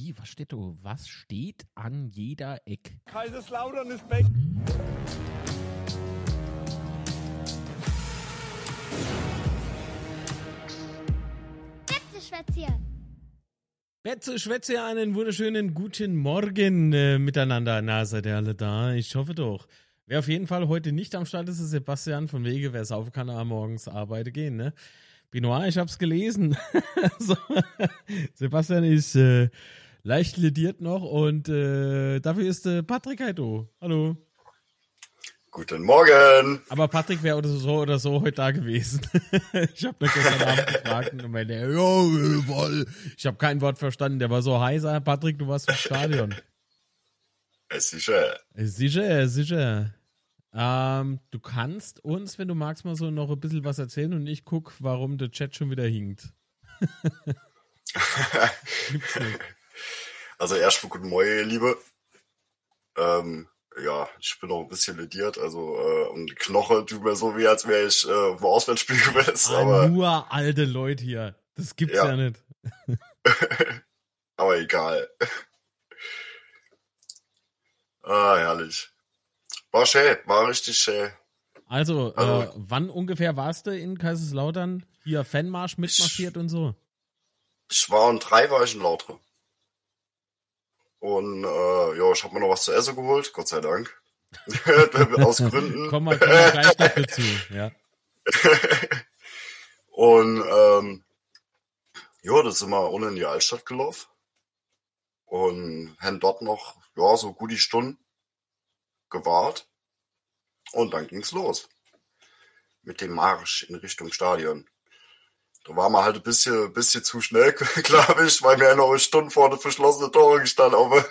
Wie, was steht da? Was steht an jeder Ecke? Kaiserslautern ist back. Betzeschwätzchen. Betze, Schwätze, einen wunderschönen guten Morgen äh, miteinander. Na, seid ihr alle da? Ich hoffe doch. Wer auf jeden Fall heute nicht am Start ist, ist Sebastian von Wege. Wer saufen kann, am morgens arbeiten gehen, ne? Binoir, ich hab's gelesen. so. Sebastian ist äh, leicht lediert noch und äh, dafür ist äh, Patrick Heito. Hallo. Guten Morgen. Aber Patrick wäre oder so oder so heute da gewesen. ich habe mir gestern Abend gefragt und meinte, ja, voll. Ich habe kein Wort verstanden. Der war so heiser. Patrick, du warst im Stadion. Sicher. Sicher, sicher. Ähm, du kannst uns, wenn du magst, mal so noch ein bisschen was erzählen und ich guck, warum der Chat schon wieder hinkt. Gibt's nicht. Also erstmal guten Morgen, ihr Liebe. Ähm, ja, ich bin auch ein bisschen lediert, also äh, und die Knoche tut mir so weh, als wäre ich äh, dem Auswärtsspiel gewesen, Ah, aber, nur alte Leute hier. Das gibt's ja, Ja. nicht. aber egal. ah, herrlich. War schön, war richtig schön. Also, äh, Also- wann ungefähr warst du in Kaiserslautern? Hier Fanmarsch mitmarschiert und so. Ich war um drei war ich in Lautre. Und äh, ja, ich habe mir noch was zu essen geholt, Gott sei Dank. Aus Gründen. Komm mal, komm mal gleich noch dazu. Ja. Und ähm, ja, da sind wir ohne in die Altstadt gelaufen. Und haben dort noch, ja, so gut die Stunde gewahrt. Und dann ging's los. Mit dem Marsch in Richtung Stadion. Da waren wir halt ein bisschen, bisschen zu schnell, glaube ich, weil wir ja noch eine Stunde vor der verschlossenen Tore gestanden haben.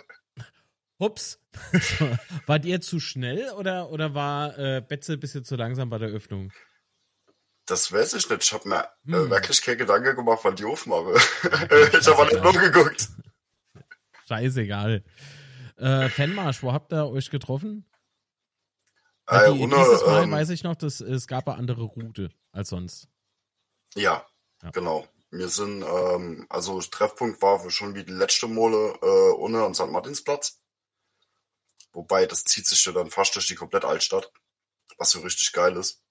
Hups. Wart ihr zu schnell oder, oder war äh, Betze ein bisschen zu langsam bei der Öffnung? Das weiß ich nicht. Ich habe mir Hm. äh, wirklich keine Gedanken gemacht, wann die aufmache. ich habe nicht umgeguckt. Scheißegal. Äh, Fanmarsch, wo habt ihr euch getroffen? Äh, Weil die, ohne, dieses Mal ähm, weiß ich noch, dass es gab eine andere Route als sonst. Ja, Genau. Wir sind, ähm, also Treffpunkt war schon wie die letzte Mole äh, ohne am St. Martinsplatz. Wobei, das zieht sich ja dann fast durch die komplette Altstadt, was so richtig geil ist.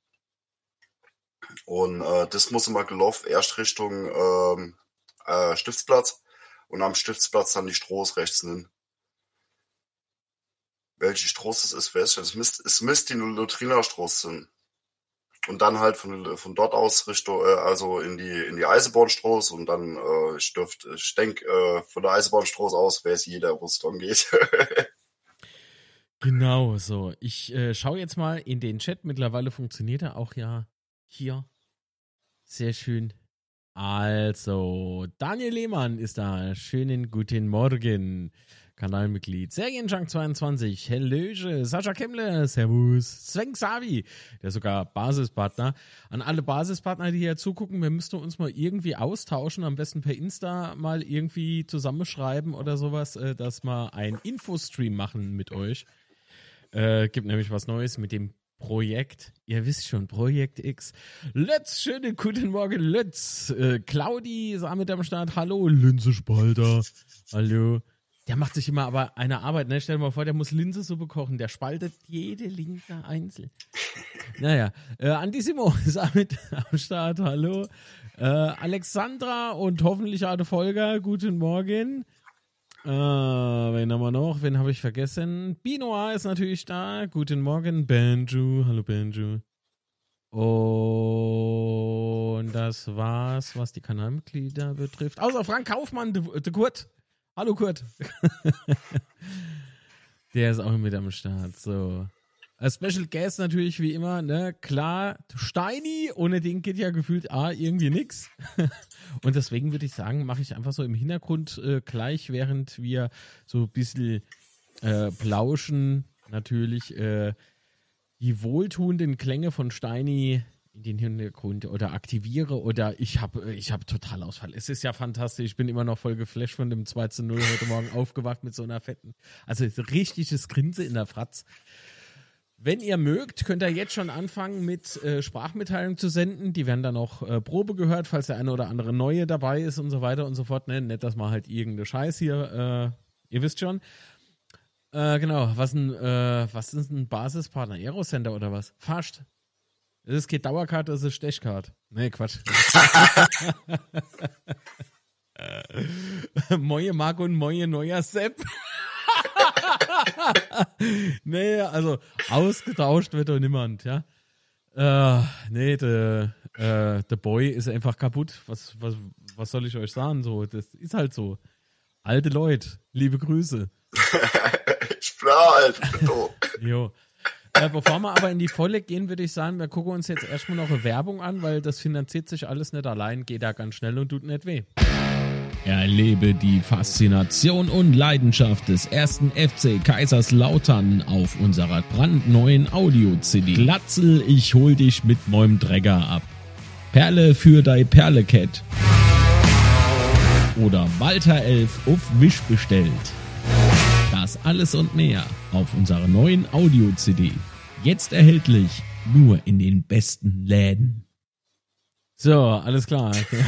Und äh, das muss immer gelaufen, erst Richtung ähm, äh, Stiftsplatz und am Stiftsplatz dann die Stroß rechts hin. Welche Stroß es ist, weiß ich nicht. Es müsste, es müsste die Lutriner Stroß sein und dann halt von, von dort aus Richtung, äh, also in die, in die Eisenbahnstraße und dann, äh, ich dürfte, ich denke, äh, von der Eisenbahnstraße aus weiß jeder, wo es dann geht. Genau, so. Ich äh, schaue jetzt mal in den Chat. Mittlerweile funktioniert er auch ja hier. Sehr schön. Also, Daniel Lehmann ist da. Schönen guten Morgen. Kanalmitglied. Serienjunk22. Hellöche. Sascha Kemmler. Servus. Sven Xavi. Der sogar Basispartner. An alle Basispartner, die hier zugucken, wir müssten uns mal irgendwie austauschen. Am besten per Insta mal irgendwie zusammenschreiben oder sowas, äh, dass wir einen Infostream machen mit euch. Äh, gibt nämlich was Neues mit dem Projekt. Ihr wisst schon, Projekt X. Lötz, schönen guten Morgen, Lötz. Äh, Claudi ist mit am Start. Hallo, Linse Spalter. Hallo. Der macht sich immer aber eine Arbeit, ne? Stell dir mal vor, der muss Linsensuppe kochen. Der spaltet jede Linse einzeln. Naja, äh, Antissimo ist mit am Start. Hallo. Äh, Alexandra und hoffentlich Arte Folger. Guten Morgen. Äh, wen haben wir noch? Wen habe ich vergessen? Binoa ist natürlich da. Guten Morgen, Banjo. Hallo, Banjo. Und das war's, was die Kanalmitglieder betrifft. Außer Frank Kaufmann, der der Kurt. Hallo, Kurt. Der ist auch mit am Start. So. Special Guest natürlich wie immer, ne, klar, Steini, ohne den geht ja gefühlt A, irgendwie nix. Und deswegen würde ich sagen, mache ich einfach so im Hintergrund äh, gleich, während wir so ein bisschen äh, plauschen, natürlich äh, die wohltuenden Klänge von Steini in den Hintergrund oder aktiviere oder ich habe ich hab total Ausfall. Es ist ja fantastisch. Ich bin immer noch voll geflasht von dem 2 zu 0 heute Morgen aufgewacht mit so einer fetten, also richtiges Grinse in der Fratz. Wenn ihr mögt, könnt ihr jetzt schon anfangen mit äh, Sprachmitteilungen zu senden. Die werden dann auch äh, Probe gehört, falls der eine oder andere neue dabei ist und so weiter und so fort. Ne? Nicht, dass man halt irgendeine Scheiß hier, äh, ihr wisst schon. Äh, genau, was, ein, äh, was ist ein Basispartner? Aerocenter oder was? Fast. Das ist keine Dauerkarte, das ist Stechkarte. Nee, Quatsch. Moje Marco und Moje neuer Sepp. nee, also ausgetauscht wird doch niemand, ja. Äh, nee, der äh, Boy ist einfach kaputt. Was, was, was soll ich euch sagen? So, das ist halt so. Alte Leute, liebe Grüße. ich bin alt, jo. Äh, bevor wir aber in die Volle gehen, würde ich sagen, wir gucken uns jetzt erstmal noch eine Werbung an, weil das finanziert sich alles nicht allein, geht da ganz schnell und tut nicht weh. Erlebe die Faszination und Leidenschaft des ersten FC Kaiserslautern auf unserer brandneuen Audio-CD. Glatzel, ich hol dich mit meinem Träger ab. Perle für dei Perlecat. Oder Walter Elf auf Wisch bestellt. Das alles und mehr auf unserer neuen Audio-CD. Jetzt erhältlich nur in den besten Läden. So, alles klar. Okay.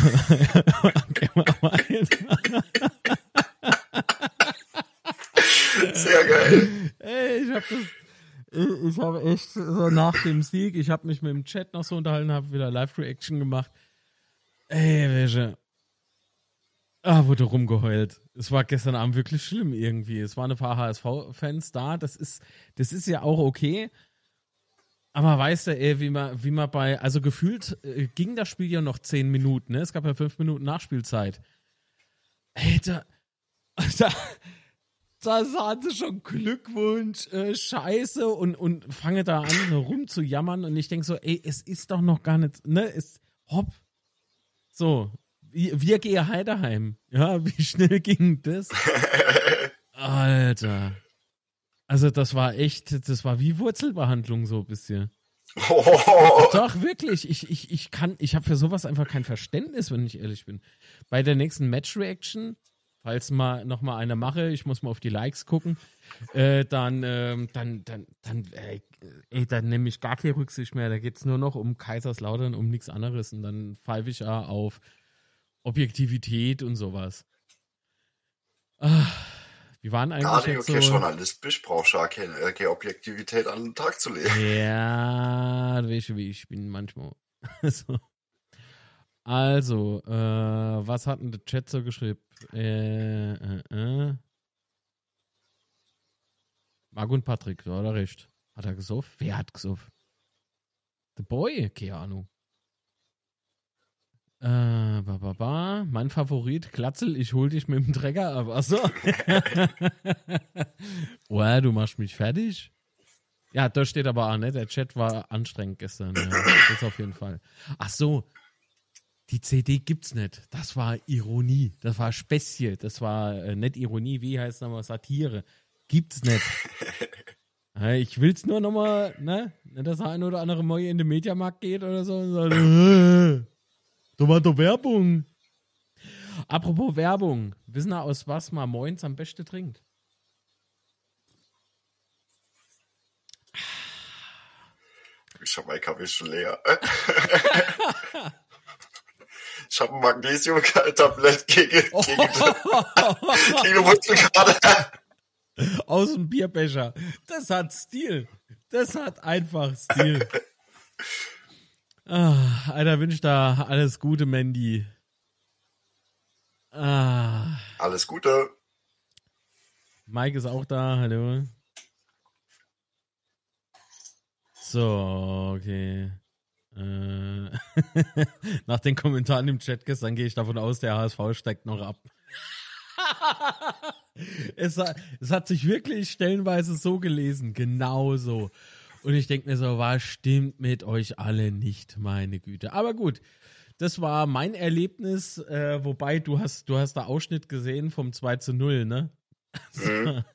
Sehr geil. Ey, ich hab das. Ich, ich habe echt so nach dem Sieg, ich habe mich mit dem Chat noch so unterhalten, habe wieder Live-Reaction gemacht. Ey, welche. Ah, wurde rumgeheult. Es war gestern Abend wirklich schlimm irgendwie. Es waren ein paar HSV-Fans da. Das ist, das ist ja auch okay. Aber weißt du, ey, wie man, wie man bei, also gefühlt äh, ging das Spiel ja noch zehn Minuten, ne? Es gab ja fünf Minuten Nachspielzeit. Ey, da, da, da sagen sie schon Glückwunsch, äh, Scheiße und, und fange da an rumzujammern und ich denke so, ey, es ist doch noch gar nicht, ne? Es, hopp. So, wir, wir gehen Heideheim. Ja, wie schnell ging das? Alter. Also das war echt, das war wie Wurzelbehandlung so ein bisschen. Oh. Doch, wirklich. Ich, ich, ich kann, ich habe für sowas einfach kein Verständnis, wenn ich ehrlich bin. Bei der nächsten Match-Reaction, falls mal noch mal eine mache, ich muss mal auf die Likes gucken, äh, dann, ähm, dann, dann, dann, äh, ey, dann nehme ich gar keine Rücksicht mehr. Da geht's nur noch um Kaiserslautern, um nichts anderes. Und dann pfeife ich ja auf Objektivität und sowas. Ah. Wir waren eigentlich Gerade jetzt okay, so, Journalist bist, brauchst du keine, äh, keine Objektivität an den Tag zu legen. Ja, du weißt, wie ich bin manchmal. so. Also, äh, was hat denn der Chat so geschrieben? Äh, äh, äh. Marc und Patrick, da hat er recht. Hat er gesoffen? Wer hat gesoffen? The Boy? Keine Ahnung. Äh, ba, ba, ba. Mein Favorit, Glatzel, ich hol dich mit dem Trecker ab. Achso. oh, du machst mich fertig? Ja, da steht aber auch, ne? Der Chat war anstrengend gestern. Ja. Das auf jeden Fall. Ach so. Die CD gibt's nicht. Das war Ironie. Das war Spezie. Das war äh, nicht Ironie. Wie heißt es nochmal? Satire. Gibt's nicht. Ja, ich will's nur nochmal, ne? Nicht, dass der ein oder andere Mal in den Mediamarkt geht oder so und sagt, äh, da war doch Werbung. Apropos Werbung. Wissen wir, aus was man moins am besten trinkt? Ich hab mein Kaffee schon leer. ich habe ein Magnesium-Tablett gegen, gegen, gegen Muskelkater. Aus dem Bierbecher. Das hat Stil. Das hat einfach Stil. Ah, Alter, wünscht da alles Gute, Mandy. Ah. Alles Gute. Mike ist auch da, hallo. So, okay. Äh, Nach den Kommentaren im Chat gestern gehe ich davon aus, der HSV steigt noch ab. es, hat, es hat sich wirklich stellenweise so gelesen, genau so. Und ich denke mir so, was stimmt mit euch alle nicht, meine Güte. Aber gut, das war mein Erlebnis, äh, wobei du hast, du hast da Ausschnitt gesehen vom 2 zu 0, ne? Mhm.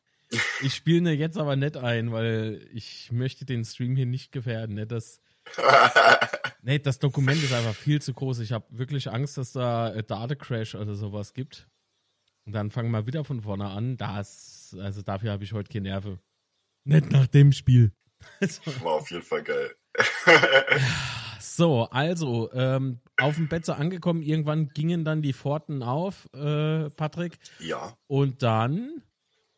Ich spiele ne jetzt aber nicht ein, weil ich möchte den Stream hier nicht gefährden. Ne? Das, nee, das Dokument ist einfach viel zu groß. Ich habe wirklich Angst, dass da äh, Datacrash oder sowas gibt. Und dann fangen wir wieder von vorne an. Das, also dafür habe ich heute keine Nerven. Nicht nach dem Spiel. War auf jeden Fall geil. so, also, ähm, auf dem Betze angekommen, irgendwann gingen dann die Pforten auf, äh, Patrick. Ja. Und dann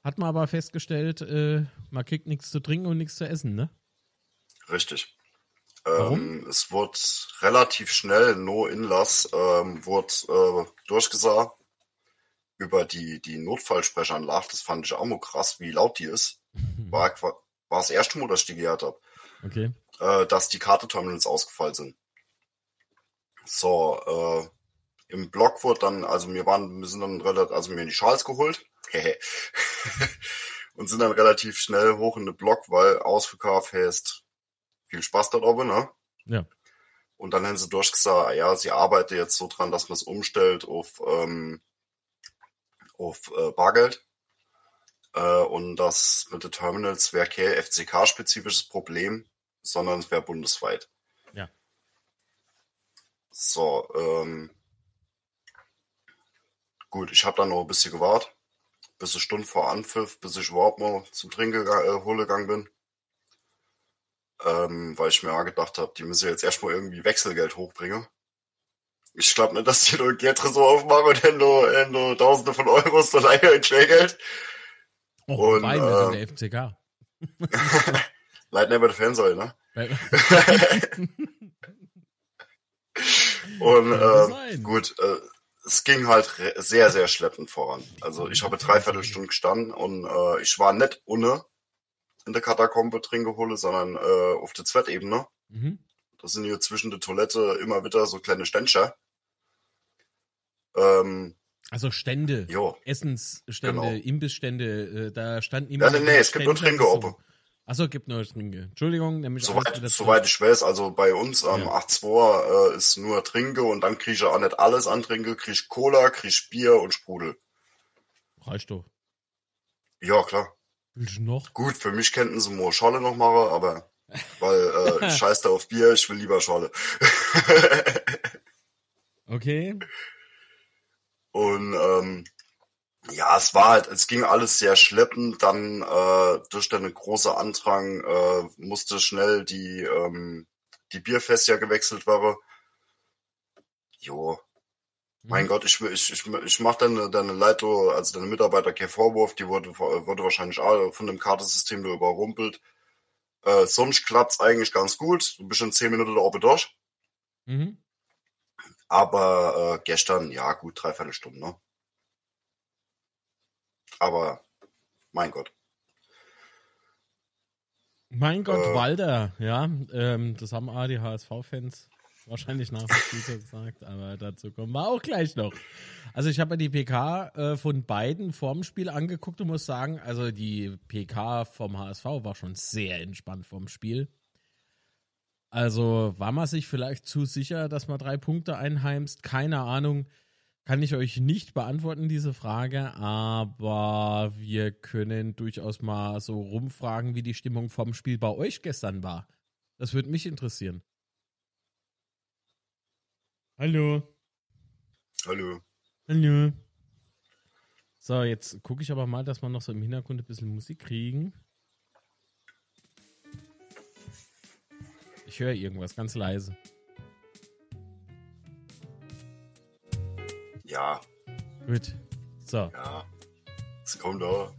hat man aber festgestellt, äh, man kriegt nichts zu trinken und nichts zu essen, ne? Richtig. Warum? Ähm, es wurde relativ schnell, no inlass, ähm, wurde äh, durchgesagt über die, die Notfallsprechanlage. Das fand ich auch mal krass, wie laut die ist. War, war das erste Mal, dass ich die gehört habe. Okay. Äh, dass die Karteterminals ausgefallen sind. So, äh, im Block wurde dann, also wir waren, wir sind dann relativ, also mir die Schals geholt. und sind dann relativ schnell hoch in den Block, weil Ausverkauf heißt viel Spaß da oben, ne? Ja. Und dann haben sie durchgesagt, ja, sie arbeitet jetzt so dran, dass man es umstellt auf, ähm, auf äh, Bargeld. Äh, und das mit den Terminals wäre kein FCK-spezifisches Problem, sondern es wäre bundesweit. Ja. So, ähm, gut, ich habe dann noch ein bisschen gewartet, bis eine Stunde vor Anpfiff, bis ich überhaupt mal zum Trinken äh, holen gegangen bin. Ähm, weil ich mir auch gedacht habe, die müssen jetzt erstmal irgendwie Wechselgeld hochbringen. Ich glaube nicht, dass die nur Geldtresor aufmachen und dann nur, äh, nur Tausende von Euros dann Entschlägelt. Oh, Und, Wein äh, der FCK. Leid nicht bei der Fansäule, ne? Und äh, gut, äh, es ging halt sehr, sehr schleppend voran. Also ich habe dreiviertel Stunden gestanden und äh, ich war nicht ohne in der Katakombe drin geholt, sondern äh, auf der Zweitebene. mhm. Das sind hier zwischen der Toilette immer wieder so kleine Ständchen. Ähm, Also Stände, jo, Essensstände, Genau. Imbissstände, äh, da standen immer. Ja, nee, nee, wieder es gibt nur Trinke oben. Achso, gibt nur Trinke. Entschuldigung, nämlich soweit, soweit ich weiß, also bei uns am Ja. 8.2 äh, ist nur Trinke und dann kriege ich auch nicht alles an Trinke, kriege ich Cola, kriege ich Bier und Sprudel. Reicht doch. Ja, klar. Willst du noch? Gut, für mich könnten sie nur Scholle noch machen, aber weil äh, ich scheiß da auf Bier, ich will lieber Scholle. Okay. Und ähm, ja, es war halt, es ging alles sehr schleppend. Dann äh, durch den großen Andrang äh, musste schnell die ähm, die Bierfässer gewechselt werden. Jo, mein Mhm. Gott, ich, ich, ich, ich mach deine, deine Leito, also deine Mitarbeiter keinen Vorwurf, die wurde, wurde wahrscheinlich auch von dem Kartensystem da überrumpelt. Äh, sonst klappt's eigentlich ganz gut. Du bist in zehn Minuten da oben durch. Mhm. Aber äh, gestern, ja gut, dreiviertel Stunden, ne? Aber mein Gott. Mein Gott, Äh. Walder, ja, ähm, das haben auch die HSV-Fans wahrscheinlich nach dem Spiel so gesagt, aber dazu kommen wir auch gleich noch. Also ich habe mir die PK äh, von beiden vorm Spiel angeguckt und muss sagen, also die PK vom HSV war schon sehr entspannt vorm Spiel. Also war man sich vielleicht zu sicher, dass man drei Punkte einheimst? Keine Ahnung. Kann ich euch nicht beantworten, diese Frage, aber wir können durchaus mal so rumfragen, wie die Stimmung vom Spiel bei euch gestern war. Das würde mich interessieren. Hallo. Hallo. Hallo. So, jetzt gucke ich aber mal, dass wir noch so im Hintergrund ein bisschen Musik kriegen. Ich höre irgendwas ganz leise. Ja, Gut. So. ja. Es kommt da.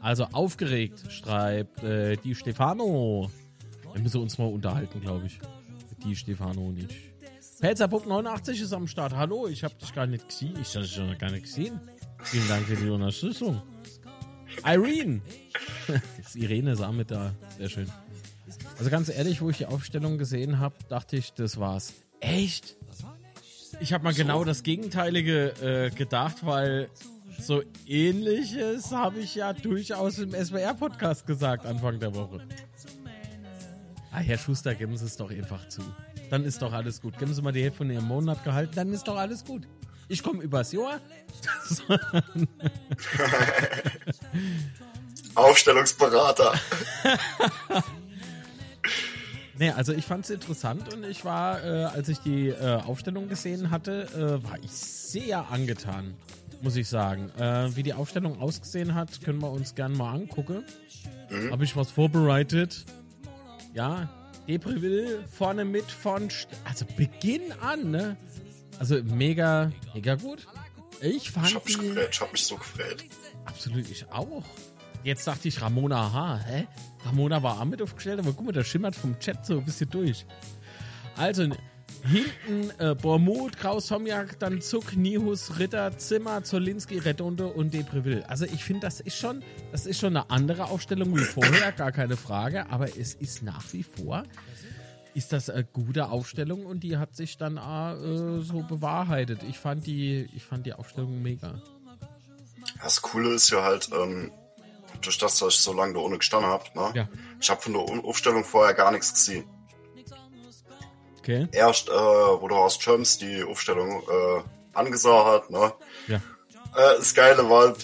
Also aufgeregt, schreibt äh, die Stefano. Wir müssen uns mal unterhalten, glaube ich. Die Stefano nicht. Pelzerpup 89 ist am Start. Hallo, ich habe dich gar nicht gesehen. Ich habe dich noch gar nicht gesehen. Vielen Dank für die Unterstützung. Irene. ist Irene ist auch mit da. Sehr schön. Also ganz ehrlich, wo ich die Aufstellung gesehen habe, dachte ich, das war's. Echt? Ich habe mal genau das Gegenteilige äh, gedacht, weil so ähnliches habe ich ja durchaus im SWR-Podcast gesagt Anfang der Woche. Ah, Herr Schuster, geben Sie es doch einfach zu. Dann ist doch alles gut. Geben Sie mal die Hälfte von Ihrem Monat gehalten, dann ist doch alles gut. Ich komme übers Jahr. Aufstellungsberater. Nee, also ich fand es interessant und ich war, äh, als ich die äh, Aufstellung gesehen hatte, äh, war ich sehr angetan. muss ich sagen. Äh, wie die Aufstellung ausgesehen hat, können wir uns gerne mal angucken. Mhm. Habe ich was vorbereitet? Ja, Depreville vorne mit von, also Beginn an, ne? Also mega, mega gut. Ich fand ich hab mich, gefreut, ich hab mich so gefreut. Absolut, ich auch. Jetzt dachte ich Ramona H. Hä? Ramona war auch mit aufgestellt, aber guck mal, der schimmert vom Chat so ein bisschen durch. Also, hinten äh, Bormut, Kraus, Homjak, dann Zuck, Nihus, Ritter, Zimmer, Zolinski, Redondo und Depreville. Also ich finde, das ist schon, das ist schon eine andere Aufstellung wie vorher, gar keine Frage, aber es ist nach wie vor, ist das eine gute Aufstellung und die hat sich dann äh, so bewahrheitet. Ich fand die, ich fand die Aufstellung mega. Das Coole ist ja halt, ähm, durch das, dass ich so lange da ohne gestanden habe, ne? Ja. ich habe von der Aufstellung vorher gar nichts gesehen. Okay. Erst, äh, wo der Horst Schöms die Aufstellung äh, angesagt hat, ne? Ja. Äh, das Geile war,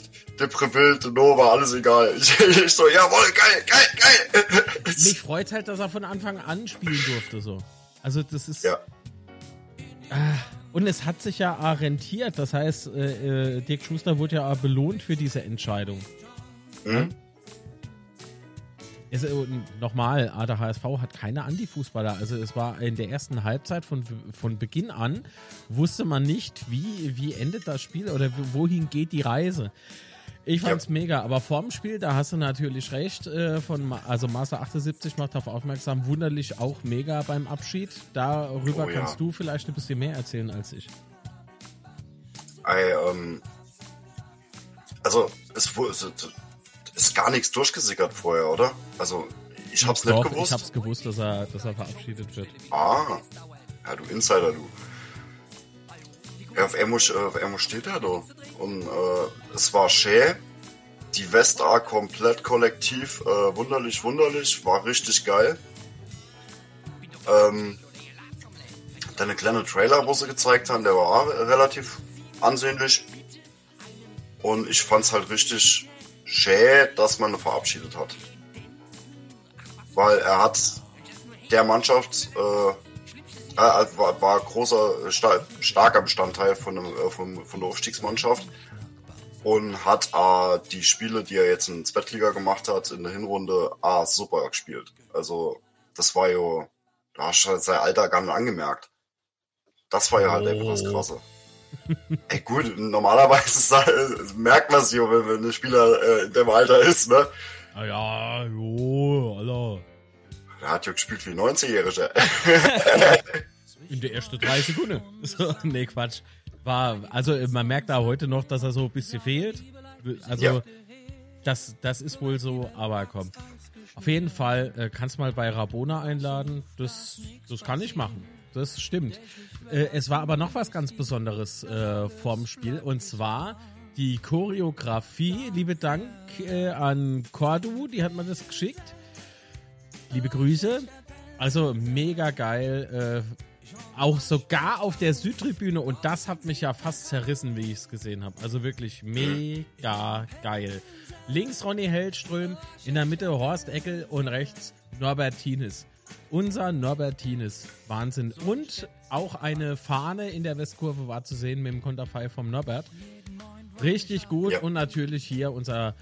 Depreville, Nova, alles egal. Ich, ich so, jawohl, geil, geil, geil. Mich freut halt, dass er von Anfang an spielen durfte, so. Also, das ist. Ja. Ah, und es hat sich ja rentiert. Das heißt, äh, äh, Dirk Schuster wurde ja belohnt für diese Entscheidung. Ja? Es, äh, nochmal, der HSV hat keine Anti-Fußballer. Also es war in der ersten Halbzeit von, von Beginn an, wusste man nicht, wie, wie endet das Spiel oder wohin geht die Reise. Ich fand's ja. mega, aber vorm Spiel, da hast du natürlich recht, äh, von, also Master 78 macht darauf aufmerksam, wunderlich auch mega beim Abschied. Darüber oh, kannst ja. du vielleicht ein bisschen mehr erzählen als ich. I, ähm, also es, es, ist gar nichts durchgesickert vorher, oder? Also, ich hab's Doch, nicht gewusst. Ich hab's gewusst, dass er, dass er verabschiedet wird. Ah, ja, du Insider, du. Ja, auf Emo, auf Emo steht er da. Und äh, es war schä. Die Westar komplett kollektiv. Äh, wunderlich, wunderlich. War richtig geil. Ähm, deine kleine Trailer, wo sie gezeigt haben, der war relativ ansehnlich. Und ich fand's halt richtig schä, dass man ihn verabschiedet hat. Weil er hat der Mannschaft äh, äh, war, war großer, star starker Bestandteil von, dem, äh, von, von der Aufstiegsmannschaft und hat äh, die Spiele, die er jetzt in Zweitliga gemacht hat, in der Hinrunde äh, super gespielt. Also das war ja, da hast du halt sein Alter gar nicht angemerkt. Das war ja halt oh. einfach das Krasse. Ey, gut, normalerweise merkt man es ja, wenn, wenn ein Spieler äh, in dem Alter ist, ne? Ah ja, jo, Alter. Der hat ja gespielt wie 90-Jähriger. in der ersten drei Sekunden. So, nee, Quatsch. War, also man merkt da heute noch, dass er so ein bisschen fehlt. Also, ja. das, das ist wohl so, aber komm. Auf jeden Fall äh, kannst mal bei Rabona einladen. Das, das kann ich machen. Das stimmt. Äh, es war aber noch was ganz Besonderes äh, vorm Spiel und zwar die Choreografie. Liebe Dank äh, an Cordu, die hat mir das geschickt. Liebe Grüße. Also mega geil. Äh, auch sogar auf der Südtribüne und das hat mich ja fast zerrissen, wie ich es gesehen habe. Also wirklich mega geil. Links Ronny Hellström, in der Mitte Horst Eckel und rechts Norbert Tienes. Unser Norbert Tienes. Wahnsinn. Und auch eine Fahne in der Westkurve war zu sehen mit dem Konterfei vom Norbert. Richtig gut. Ja. Und natürlich hier unser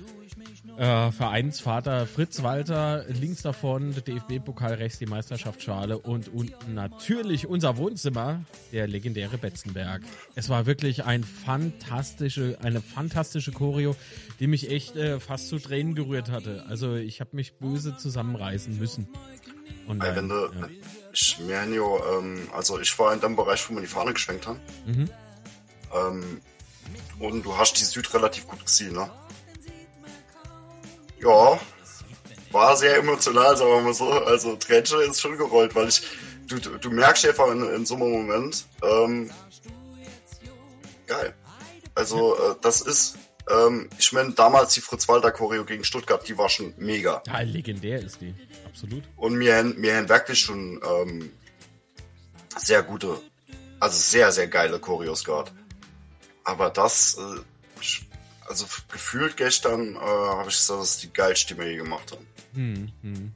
äh, Vereinsvater Fritz Walter. Links davon der DFB-Pokal, rechts die Meisterschaftsschale und unten natürlich unser Wohnzimmer, der legendäre Betzenberg. Es war wirklich ein fantastische, eine fantastische Choreo, die mich echt äh, fast zu Tränen gerührt hatte. Also ich habe mich böse zusammenreißen müssen. Und dann, wenn du, ja. ich meine, ähm, also ich war in dem Bereich, wo man die Fahne geschwenkt hat. Mhm. Ähm, und du hast die Süd relativ gut gesehen, ne? Ja, war sehr emotional, sagen wir mal so. Also Tränsche ist schon gerollt, weil ich, du, du, du merkst einfach in, in so einem Moment, ähm, geil. Also äh, das ist ähm, ich meine, damals die Fritz-Walter-Choreo gegen Stuttgart, die war schon mega. Ja, legendär ist die, absolut. Und mir haben wir wirklich schon ähm, sehr gute, also sehr, sehr geile Choreos gehabt. Aber das, äh, also gefühlt gestern äh, habe ich gesagt, dass die geilste, die wir je gemacht haben. Hm, hm, hm.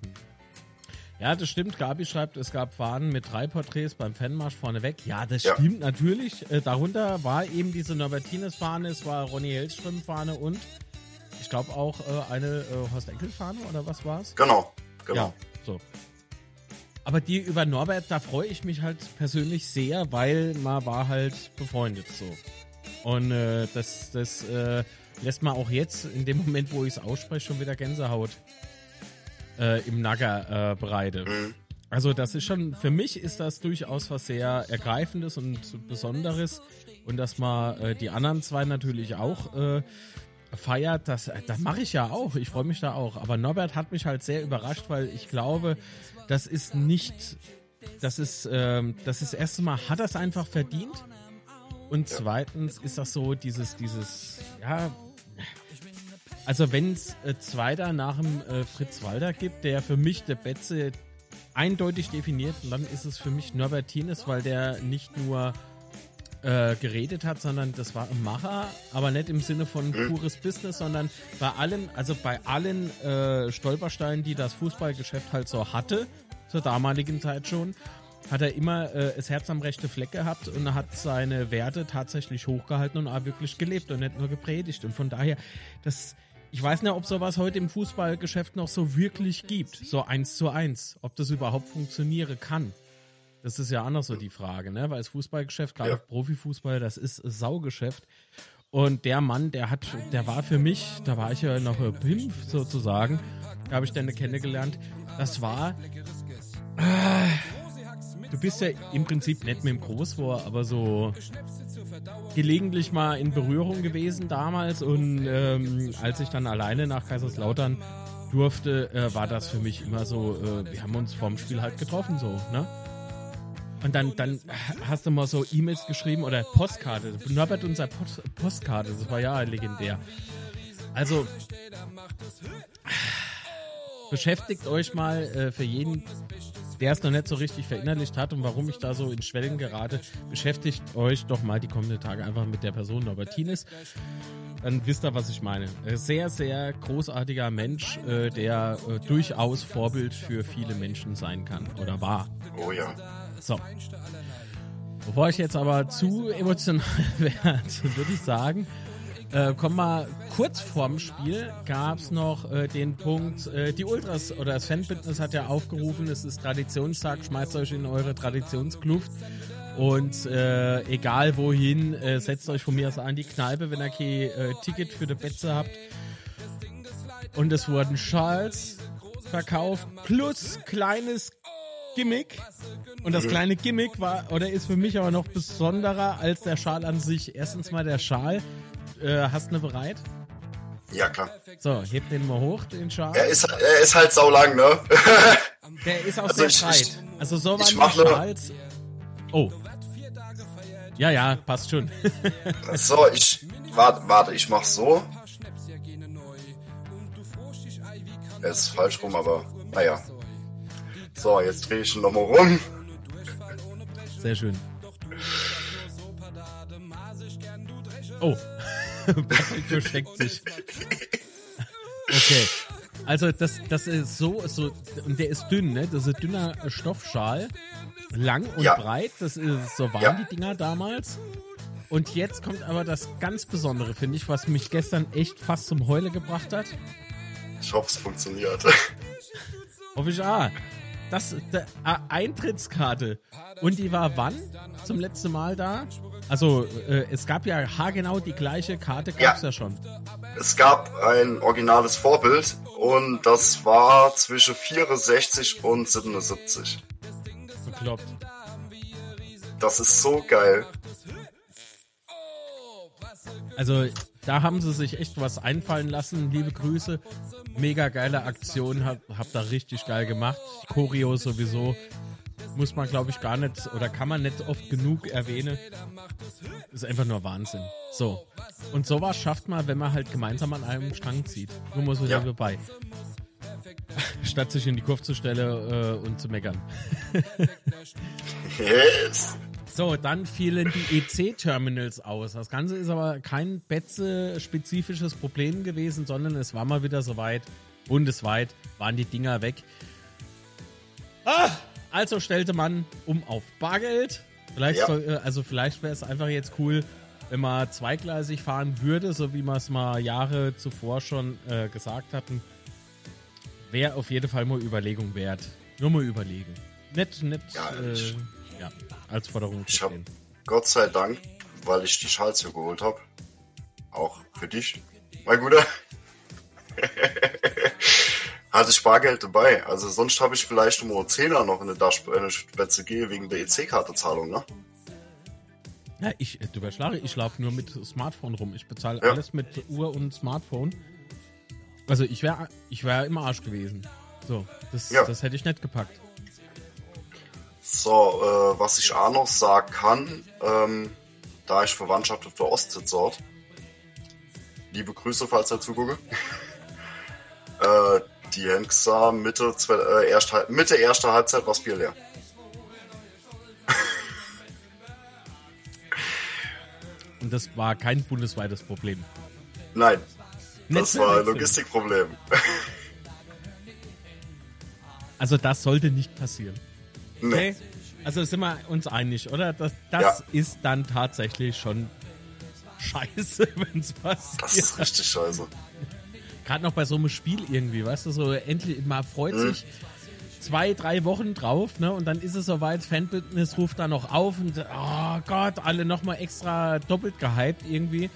Ja, das stimmt. Gabi schreibt, es gab Fahnen mit drei Porträts beim Fanmarsch vorneweg. Ja, das Ja. stimmt natürlich. Äh, darunter war eben diese Norbertines-Fahne, es war Ronny Hellström-Fahne und ich glaube auch äh, eine äh, Horst Enkel-Fahne oder was war's? Genau, genau. Ja, so. Aber die über Norbert, da freue ich mich halt persönlich sehr, weil man war halt befreundet so. Und äh, das, das äh, lässt man auch jetzt, in dem Moment, wo ich es ausspreche, schon wieder Gänsehaut äh, im Nacker äh, bereite. Mhm. Also das ist schon, für mich ist das durchaus was sehr Ergreifendes und Besonderes. Und dass man äh, die anderen zwei natürlich auch äh, feiert, das, äh, das mache ich ja auch. Ich freue mich da auch. Aber Norbert hat mich halt sehr überrascht, weil ich glaube, das ist nicht, das ist, ähm, das ist das erste Mal, hat er es einfach verdient. Und zweitens ist das so dieses, dieses, ja, also wenn es äh, Zweiter nach dem äh, Fritz Walter gibt, der für mich der Betze eindeutig definiert, dann ist es für mich Norbert Tienes, weil der nicht nur äh, geredet hat, sondern das war ein Macher, aber nicht im Sinne von pures Business, sondern bei allen, also bei allen äh, Stolpersteinen, die das Fußballgeschäft halt so hatte, zur damaligen Zeit schon, hat er immer äh, das Herz am rechten Fleck gehabt und hat seine Werte tatsächlich hochgehalten und auch wirklich gelebt und nicht nur gepredigt. Und von daher, das, ich weiß nicht, ob sowas heute im Fußballgeschäft noch so wirklich gibt, so eins zu eins, ob das überhaupt funktionieren kann. Das ist ja anders so die Frage, ne? Weil das Fußballgeschäft, gerade Ja. Profifußball, das ist ein Saugeschäft. Und der Mann, der hat, der war für mich, da war ich ja noch Pimp sozusagen, da habe ich den kennengelernt. Das war, äh, du bist ja im Prinzip nicht mit dem Groß vor, aber so gelegentlich mal in Berührung gewesen damals und ähm, als ich dann alleine nach Kaiserslautern durfte, äh, war das für mich immer so, äh, wir haben uns vorm Spiel halt getroffen so, ne? Und dann, dann hast du mal so E-Mails geschrieben oder Postkarte. Norbert unser Post Postkarte, das war ja legendär. Also beschäftigt euch mal äh, für jeden, der es noch nicht so richtig verinnerlicht hat und warum ich da so in Schwellen gerate, beschäftigt euch doch mal die kommenden Tage einfach mit der Person Norbert Tienes. Dann wisst ihr, was ich meine. Äh, Sehr, sehr großartiger Mensch, äh, der äh, durchaus Vorbild für viele Menschen sein kann oder war. Oh ja. So. Bevor ich jetzt aber zu emotional werde, würde ich sagen, äh, kommen wir kurz vorm Spiel, gab es noch äh, den Punkt, äh, die Ultras oder das Fanbündnis hat ja aufgerufen, es ist Traditionstag, schmeißt euch in eure Traditionskluft und äh, egal wohin, äh, setzt euch von mir aus an die Kneipe, wenn ihr kein äh, Ticket für die Betze habt. Und es wurden Schals verkauft plus kleines Gimmick. Und das kleine Gimmick war oder ist für mich aber noch besonderer als der Schal an sich. Erstens mal der Schal. Äh, hast du ne bereit? Ja, klar. So, heb den mal hoch, den Schal. Er ist, er ist halt saulang, ne? Der ist auch Also sehr ich- breit. ich- Also so die nur- Schals. Oh. Ja, ja, passt schon. so, ich. Warte, warte, ich mach so. Er ist falsch rum, aber naja. So, jetzt drehe ich ihn nochmal rum. Sehr schön. Oh. Patrick versteckt sich. Okay. Also das, das ist so, so, und der ist dünn, ne? Das ist ein dünner Stoffschal. Lang und Ja. breit. Das ist, so waren Ja. die Dinger damals. Und jetzt kommt aber das ganz Besondere, finde ich, was mich gestern echt fast zum Heule gebracht hat. Ich hoffe, es funktioniert. Hoffe ich, ah. Das, der ah, Eintrittskarte. Und die war wann zum letzten Mal da? Also, äh, es gab ja haargenau die gleiche Karte, gab's ja, Ja. schon. Es gab ein originales Vorbild und das war zwischen 64 und 77. Bekloppt. Das ist so geil. Also, da haben sie sich echt was einfallen lassen. Liebe Grüße. Mega geile Aktion. Hab, hab da richtig geil gemacht. Choreo sowieso. Muss man, glaube ich, gar nicht oder kann man nicht oft genug erwähnen. Ist einfach nur Wahnsinn. So. Und sowas schafft man, wenn man halt gemeinsam an einem Strang zieht. Nur mal so Ja. nebenbei. Statt sich in die Kurve zu stellen äh, und zu meckern. Yes. So, dann fielen die EC-Terminals aus. Das Ganze ist aber kein Betze-spezifisches Problem gewesen, sondern es war mal wieder soweit, bundesweit waren die Dinger weg. Ah, also stellte man um auf Bargeld. Vielleicht Ja. soll, äh, also vielleicht wäre es einfach jetzt cool, wenn man zweigleisig fahren würde, so wie wir es mal Jahre zuvor schon äh, gesagt hatten. Wäre auf jeden Fall mal Überlegung wert. Nur mal überlegen. Nicht, nicht, Ja, äh, ja, als Forderung Ich hab- stehen. Gott sei Dank, weil ich die Schals hier geholt habe. Auch für dich, mein Guter. Hatte ich Bargeld dabei. Also sonst habe ich vielleicht um 10er noch der Spätze gehe wegen der EC-Karte-Zahlung, ne? Ja, ich, äh, du überschlage, ich laufe nur mit Smartphone rum. Ich bezahle Ja. alles mit Uhr und Smartphone. Also ich wäre ich wär im Arsch gewesen. So, das, Ja. das hätte ich nicht gepackt. So, äh, was ich auch noch sagen kann, ähm, da ich Verwandtschaft auf der Ostsee dort. Liebe Grüße, falls ihr zugucke. äh, die Henksa Mitte, zwe- äh, erst, Mitte erster Halbzeit war das Bier leer. Und das war kein bundesweites Problem. Nein, das war ein. Logistikproblem. Also das sollte nicht passieren. Nee. Okay? Also sind wir uns einig, oder? Das, das Ja. ist dann tatsächlich schon scheiße, wenn es passiert. Das ist richtig scheiße. Gerade noch bei so einem Spiel irgendwie, weißt du, so endlich, man freut Mhm. sich zwei, drei Wochen drauf, ne? Und dann ist es soweit, Fanbildnis ruft da noch auf und oh Gott, alle nochmal extra doppelt gehypt irgendwie.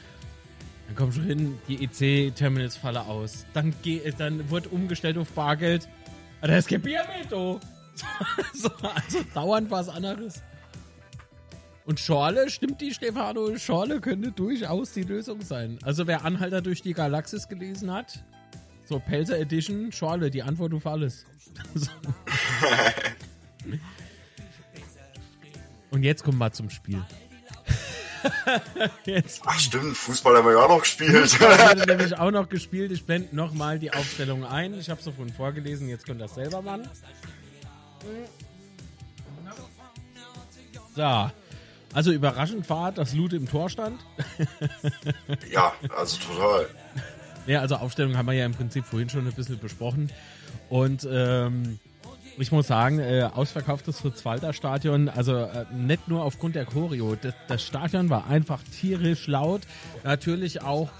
Dann komm schon hin, die EC-Terminals falle aus. Dann, geh, dann wird umgestellt auf Bargeld. Ah, Da ist kein Bier mit, oh. so, also dauernd was anderes. Und Schorle, stimmt die, Stefano? Schorle könnte durchaus die Lösung sein. Also wer Anhalter durch die Galaxis gelesen hat, so Pelzer Edition, Schorle, die Antwort auf alles. So. Und jetzt kommen wir zum Spiel. jetzt Ach stimmt, Fußball haben wir ja auch noch gespielt. wurde nämlich auch noch gespielt. Ich blende nochmal die Aufstellung ein. Ich habe es vorhin vorgelesen, jetzt könnt ihr das selber machen. So. Also überraschend war, dass Lute im Tor stand. ja, also total. Ja, also Aufstellung haben wir ja im Prinzip vorhin schon ein bisschen besprochen. Und ähm, ich muss sagen, äh, ausverkauftes Fritz-Walter Stadion, also äh, nicht nur aufgrund der Choreo, das, das Stadion war einfach tierisch laut. Natürlich auch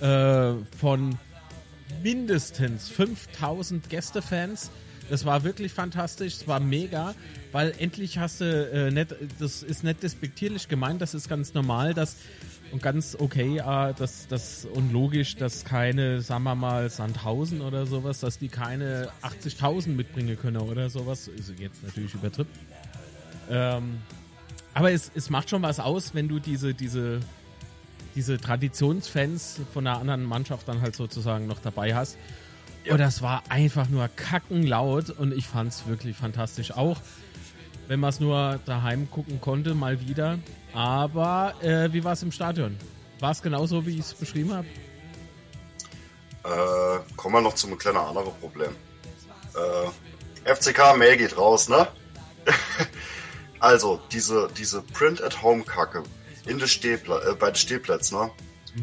äh, von mindestens 5000 Gästefans. Das war wirklich fantastisch, es war mega, weil endlich hast du äh, nicht, das ist nicht despektierlich gemeint, das ist ganz normal, dass und ganz okay, äh, dass das und logisch, dass keine, sagen wir mal, Sandhausen oder sowas, dass die keine 80.000 mitbringen können oder sowas. Ist jetzt natürlich übertrieben. Ähm, aber es, es macht schon was aus, wenn du diese, diese, diese Traditionsfans von einer anderen Mannschaft dann halt sozusagen noch dabei hast. Ja. Und das war einfach nur kackenlaut und ich fand es wirklich fantastisch. Auch wenn man es nur daheim gucken konnte, mal wieder. Aber äh, wie war es im Stadion? War es genauso, wie ich es beschrieben habe? Äh, kommen wir noch zu einem kleinen anderen Problem. Äh, FCK Mail geht raus, ne? also, diese, diese Print-at-Home-Kacke in der Stehpla äh, bei den Stehplätzen, ne?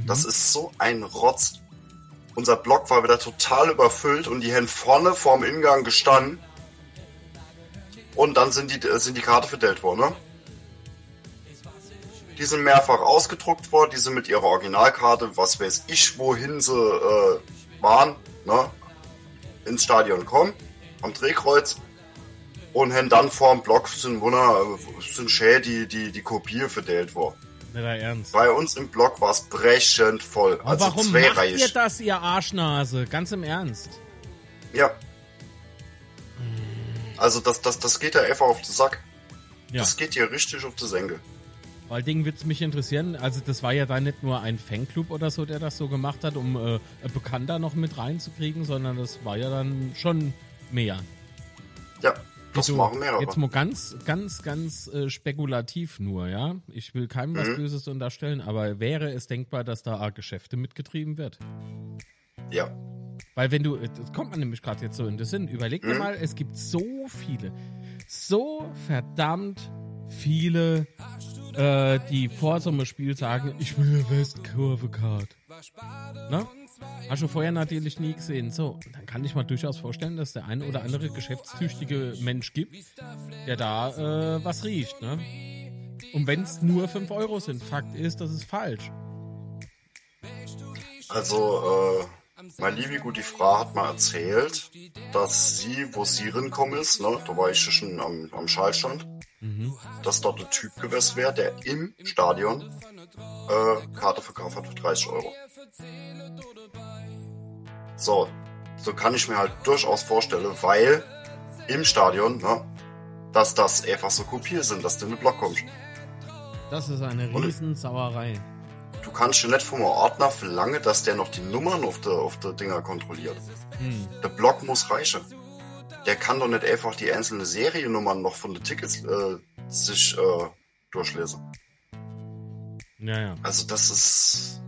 Das ist so ein Rotz. Unser Block war wieder total überfüllt und die haben vorne vorm Ingang gestanden. Und dann sind die, äh, sind die Karte verdellt worden, ne? Die sind mehrfach ausgedruckt worden, die sind mit ihrer Originalkarte, was weiß ich, wohin sie äh, waren, ne? ins Stadion kommen, am Drehkreuz und haben dann vorm Block sind Wunder, äh, sind schä die, die, die Kopie verdellt worden. Nicht dein Ernst. Bei uns im Block war es brechend voll, Aber also warum macht zweireihig. ihr das, ihr Arschnase? Ganz im Ernst. Ja. Also das, das, das geht ja einfach auf den Sack. Ja. Das geht hier richtig auf die Senke. Dingen würde es mich interessieren, also das war ja da nicht nur ein Fanclub oder so, der das so gemacht hat, um äh, Bekannter noch mit reinzukriegen, sondern das war ja dann schon mehr. Ja, das Also, machen mehrere. Jetzt mal ganz, ganz, ganz äh, spekulativ nur, ja. Ich will keinem was Mhm. Böses unterstellen, aber wäre es denkbar, dass da auch Geschäfte mitgetrieben wird? Ja. Weil wenn du, das kommt man nämlich gerade jetzt so in den Sinn, überleg dir Mhm. mal, es gibt so viele, so verdammt viele äh, die vor so einem Spiel sagen, ich will eine Westkurve-Card. Ne? Hast du vorher natürlich nie gesehen. So, dann kann ich mir durchaus vorstellen, dass der ein oder andere geschäftstüchtige Mensch gibt, der da äh, was riecht. Ne? Und wenn es nur 5 Euro sind, Fakt ist, das ist falsch. Also, äh, meine liebe gute Frau hat mal erzählt, dass sie, wo sie rinkommen ist, ne, da war ich schon am, am Schallstand, mhm. dass dort ein Typ gewesen wäre, der im Stadion äh, Karte verkauft hat für 30 Euro. So, so kann ich mir halt durchaus vorstellen, weil im Stadion, ne, dass das einfach so Kopien sind, dass du in den Block kommst. Das ist eine Riesensauerei. Du kannst ja nicht vom Ordner verlangen, dass der noch die Nummern auf der, auf der Dinger kontrolliert. Hm. Der Block muss reichen. Der kann doch nicht einfach die einzelnen Seriennummern noch von den Tickets äh, sich äh, durchlesen. Ja, ja. Also das ist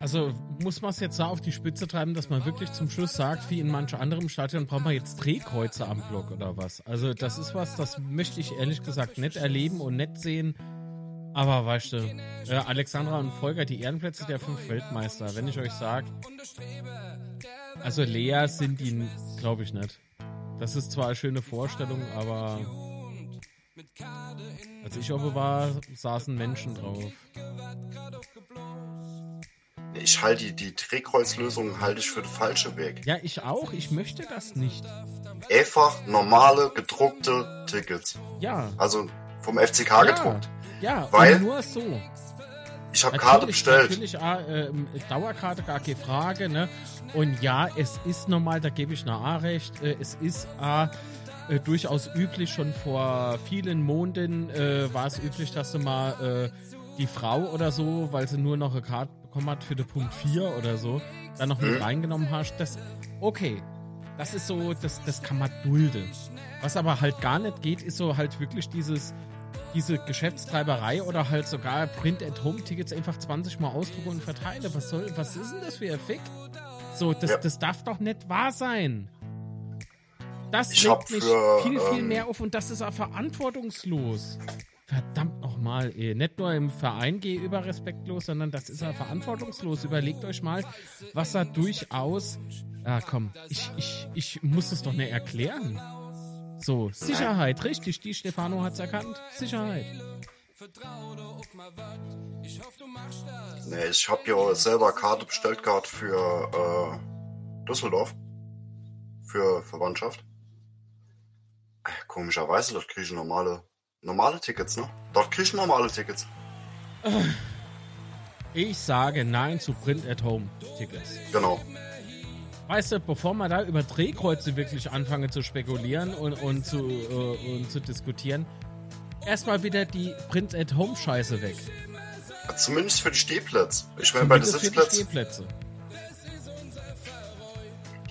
also muss man es jetzt da auf die Spitze treiben, dass man wirklich zum Schluss sagt, wie in manch anderem Stadion braucht man jetzt Drehkreuze am Block oder was. Also das ist was, das möchte ich ehrlich gesagt nicht erleben und nicht sehen. Aber weißt du, äh, Alexandra und Volker, die Ehrenplätze der fünf Weltmeister, wenn ich euch sage, also leer sind die, glaube ich nicht. Das ist zwar eine schöne Vorstellung, aber als ich hoffe war, saßen Menschen drauf ich halte die, die Drehkreuzlösung halte ich für den falschen Weg. Ja, ich auch. Ich möchte das nicht. Einfach normale gedruckte Tickets. Ja. Also vom FCK ja. gedruckt. Ja, weil nur so. Ich habe Karte bestellt. Natürlich, äh, Dauerkarte, gar keine Frage. Ne? Und ja, es ist normal, da gebe ich eine A recht. Äh, es ist A. Äh, durchaus üblich, schon vor vielen Monaten äh, war es üblich, dass du mal äh, die Frau oder so, weil sie nur noch eine Karte bekommen hat für den Punkt 4 oder so, dann noch mit mhm. reingenommen hast, das, okay, das ist so, das, das kann man dulden. Was aber halt gar nicht geht, ist so halt wirklich dieses, diese Geschäftstreiberei oder halt sogar Print-at-Home-Tickets einfach 20 Mal ausdrucken und verteile. Was soll, was ist denn das für ein Fick? So, das, ja. das darf doch nicht wahr sein. Das ich legt mich für, viel, viel ähm, mehr auf und das ist auch verantwortungslos. Verdammt nochmal. Nicht nur im Verein gegenüber respektlos, sondern das ist ja verantwortungslos. Überlegt euch mal, was er durchaus. Ah, komm, ich, ich, ich muss es doch nicht erklären. So, Sicherheit, richtig, die Stefano hat's erkannt. Sicherheit. Nee, ich hab ja selber Karte bestellt gehabt für äh, Düsseldorf. Für Verwandtschaft. Komischerweise, das kriege ich normale Normale Tickets, ne? Dort kriegst du normale Tickets. Ich sage Nein zu Print-at-Home-Tickets. Genau. Weißt du, bevor man da über Drehkreuze wirklich anfange zu spekulieren und, und, zu, äh, und zu diskutieren, erstmal wieder die Print-at-Home-Scheiße weg. Zumindest für die Stehplätze. Ich meine, bei den Sitzplätzen. Stehplätze.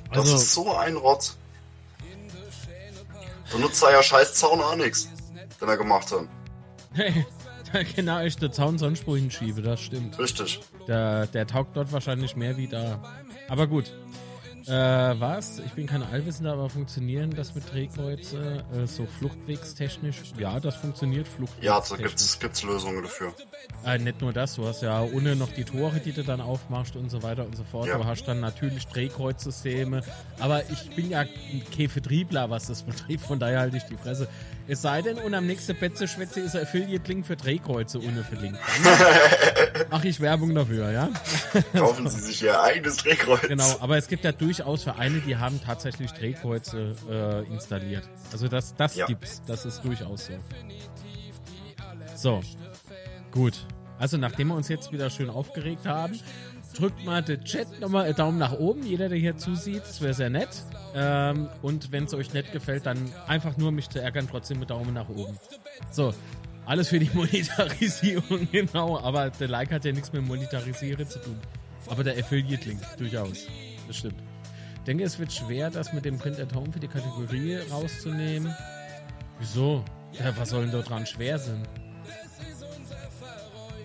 Das also, ist so ein Rotz. Du nutzt da ja scheiß Zaun auch nichts den er gemacht hat. genau, ich den Zaun sonst wohin schiebe, das stimmt. Richtig. Der, der taugt dort wahrscheinlich mehr wie da. Aber gut. Äh, was? Ich bin kein Allwissender, aber funktionieren das mit Drehkreuze äh, so fluchtwegstechnisch? Ja, das funktioniert fluchtwegstechnisch. Ja, da gibt's, gibt's Lösungen dafür. Äh, nicht nur das, du hast ja ohne noch die Tore, die du dann aufmachst und so weiter und so fort. Ja. Du hast dann natürlich Drehkreuzsysteme. Aber ich bin ja kein Vertriebler, was das betrifft, von daher halte ich die Fresse. Es sei denn, und am nächsten Betze-Schwätze ist Affiliate-Link für Drehkreuze ohne Verlink. mache ich Werbung dafür, ja? Kaufen Sie sich Ihr eigenes Drehkreuz. Genau, aber es gibt ja durchaus Vereine, die haben tatsächlich Drehkreuze äh, installiert. Also das, das ja. gibt's. Das ist durchaus so. So. Gut. Also nachdem wir uns jetzt wieder schön aufgeregt haben, drückt mal den Chat nochmal einen Daumen nach oben. Jeder, der hier zusieht, das wäre sehr nett. Ähm, und wenn es euch nett gefällt, dann einfach nur mich zu ärgern, trotzdem mit Daumen nach oben. So, alles für die Monetarisierung, genau. Aber der Like hat ja nichts mit Monetarisieren zu tun. Aber der Affiliate-Link, durchaus. Das stimmt. Ich denke, es wird schwer, das mit dem Print at Home für die Kategorie rauszunehmen. Wieso? Ja, was soll denn da dran schwer sein?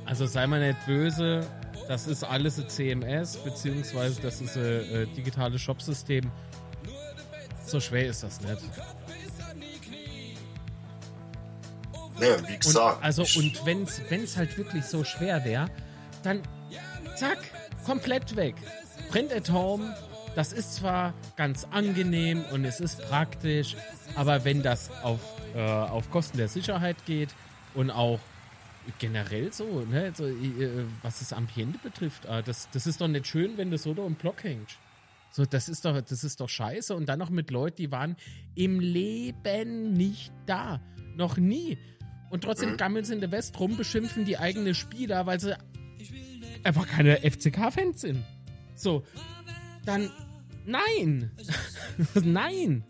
Also sei mal nicht böse, das ist alles ein CMS, beziehungsweise das ist ein äh, digitales Shopsystem. So schwer ist das nicht. Nee, wie gesagt. Und, also, und wenn es halt wirklich so schwer wäre, dann zack, komplett weg. Print at home, das ist zwar ganz angenehm und es ist praktisch, aber wenn das auf, äh, auf Kosten der Sicherheit geht und auch generell so, ne, so äh, was das Ambiente betrifft, äh, das, das ist doch nicht schön, wenn du so da im Block hängst. So, das ist doch, das ist doch scheiße. Und dann noch mit Leuten, die waren im Leben nicht da. Noch nie. Und trotzdem gammeln sie in der West rum, beschimpfen die eigenen Spieler, weil sie einfach keine FCK-Fans sind. So, dann nein. nein.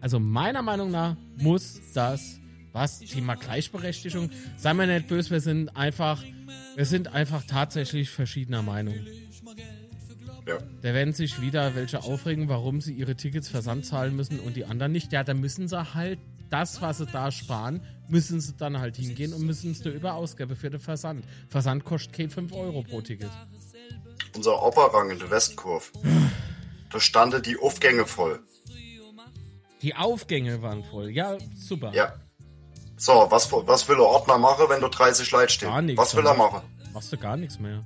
Also meiner Meinung nach muss das, was Thema Gleichberechtigung, sei mal nicht böse, wir sind einfach, wir sind einfach tatsächlich verschiedener Meinung. Ja. Da werden sich wieder welche aufregen, warum sie ihre Tickets Versand zahlen müssen und die anderen nicht. Ja, da müssen sie halt das, was sie da sparen, müssen sie dann halt hingehen und müssen es über Ausgabe für den Versand. Versand kostet kein 5 Euro pro Ticket. Unser Operrang in der Westkurve. da standen die Aufgänge voll. Die Aufgänge waren voll. Ja, super. Ja. So, was, was will der Ordner machen, wenn du 30 Leute stehen? Gar nichts. Was will er machen? Machst du gar nichts mehr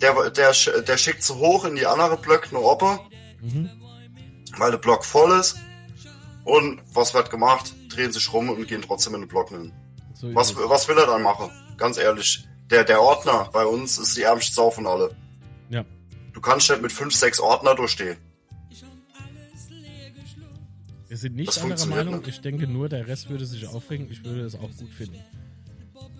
der, der, der schickt so hoch in die andere Blöcke eine Oppe, mhm. weil der Block voll ist. Und was wird gemacht? Drehen sich rum und gehen trotzdem in den Block hin. So was, was will er dann machen? Ganz ehrlich. Der, der Ordner bei uns ist die ärmste Sau von alle. Ja. Du kannst nicht mit 5, 6 Ordner durchstehen. Wir sind nicht anderer Meinung. Ich denke nur, der Rest würde sich aufregen. Ich würde es auch gut finden.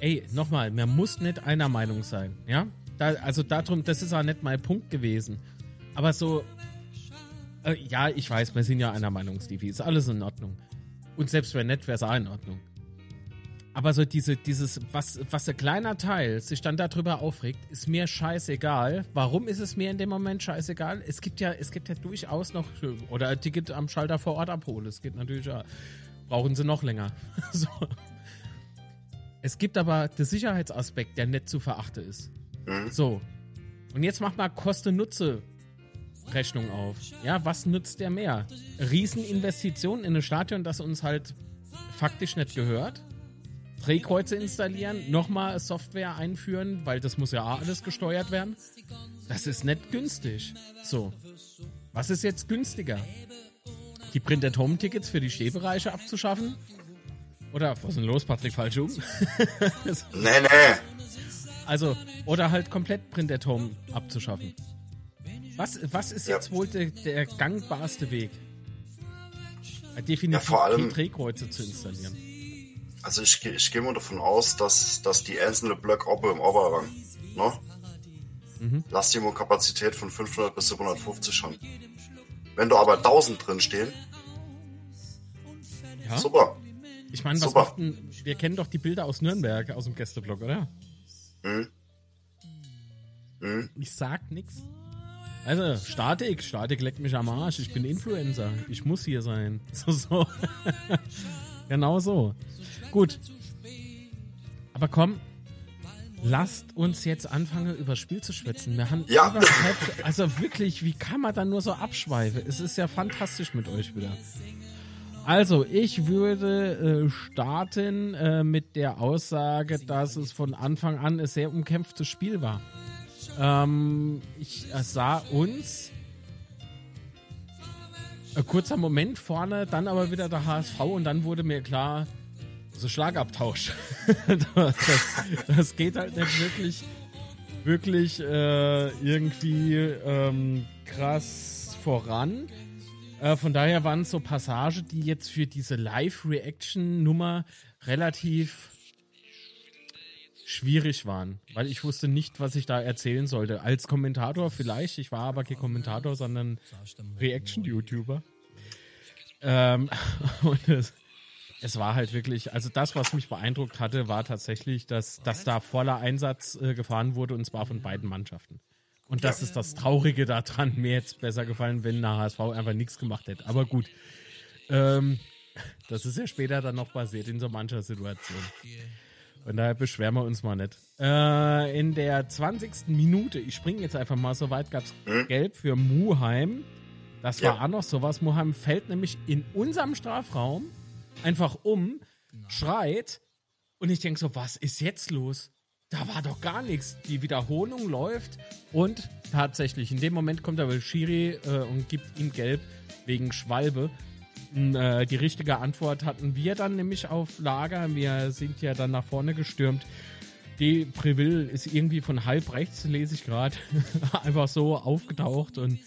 Ey, nochmal, man muss nicht einer Meinung sein, ja? Da, also darum, das ist auch nicht mein Punkt gewesen. Aber so, äh, ja, ich weiß, wir sind ja einer Meinung, Stevie. Ist alles in Ordnung. Und selbst wenn nicht, wäre es auch in Ordnung. Aber so diese, dieses, was, was ein kleiner Teil sich dann darüber aufregt, ist mir scheißegal. Warum ist es mir in dem Moment scheißegal? Es gibt ja, es gibt ja durchaus noch, oder ein Ticket am Schalter vor Ort abholen. Es geht natürlich auch. Brauchen sie noch länger. so. Es gibt aber den Sicherheitsaspekt, der nicht zu verachten ist. Mhm. So. Und jetzt mach mal Kosten-Nutze-Rechnung auf. Ja, was nützt der mehr? Rieseninvestitionen in ein Stadion, das uns halt faktisch nicht gehört. Drehkreuze installieren, nochmal Software einführen, weil das muss ja alles gesteuert werden. Das ist nicht günstig. So. Was ist jetzt günstiger? Die Printed Home Tickets für die Stehbereiche abzuschaffen? Oder was ist denn los, Patrick? Falsch um? nee, nee. Also, oder halt komplett Print at Home abzuschaffen. Was, was ist ja. jetzt wohl der, der, gangbarste Weg? Definitiv ja, vor allem, Drehkreuze zu installieren. Also ich, ich gehe mal davon aus, dass, dass die einzelne Blöcke Oppe im Oberrang, ne? Mhm. Lass die mal Kapazität von 500 bis 750 haben. Wenn du aber 1000 drin stehen, ja. super. Ich meine, was macht denn, wir kennen doch die Bilder aus Nürnberg, aus dem Gästeblock, oder? Hm? Hm? Ich sag nix. Also, Statik, Statik leckt mich am Arsch. Ich bin Influencer. Ich muss hier sein. So, so. Genau so. Gut. Aber komm, lasst uns jetzt anfangen, über das Spiel zu schwätzen. Wir haben ja. also wirklich, wie kann man da nur so abschweifen? Es ist ja fantastisch mit euch wieder. Also, ich würde äh, starten äh, mit der Aussage, dass es von Anfang an ein sehr umkämpftes Spiel war. Ähm, ich sah uns ein kurzer Moment vorne, dann aber wieder der HSV und dann wurde mir klar, so Schlagabtausch. das, das, geht halt nicht wirklich, wirklich äh, irgendwie ähm, krass voran. Äh, von daher waren es so Passagen, die jetzt für diese Live-Reaction-Nummer relativ schwierig waren, weil ich wusste nicht, was ich da erzählen sollte. Als Kommentator vielleicht, ich war aber kein Kommentator, sondern Reaction-YouTuber. Ähm, und es, es, war halt wirklich, also das, was mich beeindruckt hatte, war tatsächlich, dass, dass da voller Einsatz äh, gefahren wurde und zwar von beiden Mannschaften. Und das ist das Traurige daran. Mir hätte es besser gefallen, wenn der HSV einfach nichts gemacht hätte. Aber gut. Ähm, das ist ja später dann noch passiert in so mancher Situation. Von daher beschweren wir uns mal nicht. Äh, in der 20. Minute, ich springe jetzt einfach mal so weit, gab es hm? Gelb für Muheim. Das war ja. auch noch sowas. Muheim fällt nämlich in unserem Strafraum einfach um, schreit. Und ich denke so, was ist jetzt los? Da war doch gar nichts. Die Wiederholung läuft und tatsächlich, in dem Moment kommt aber Schiri äh, und gibt ihm gelb wegen Schwalbe. Äh, die richtige Antwort hatten wir dann nämlich auf Lager. Wir sind ja dann nach vorne gestürmt. Die Preville ist irgendwie von halb rechts, lese ich gerade, einfach so aufgetaucht und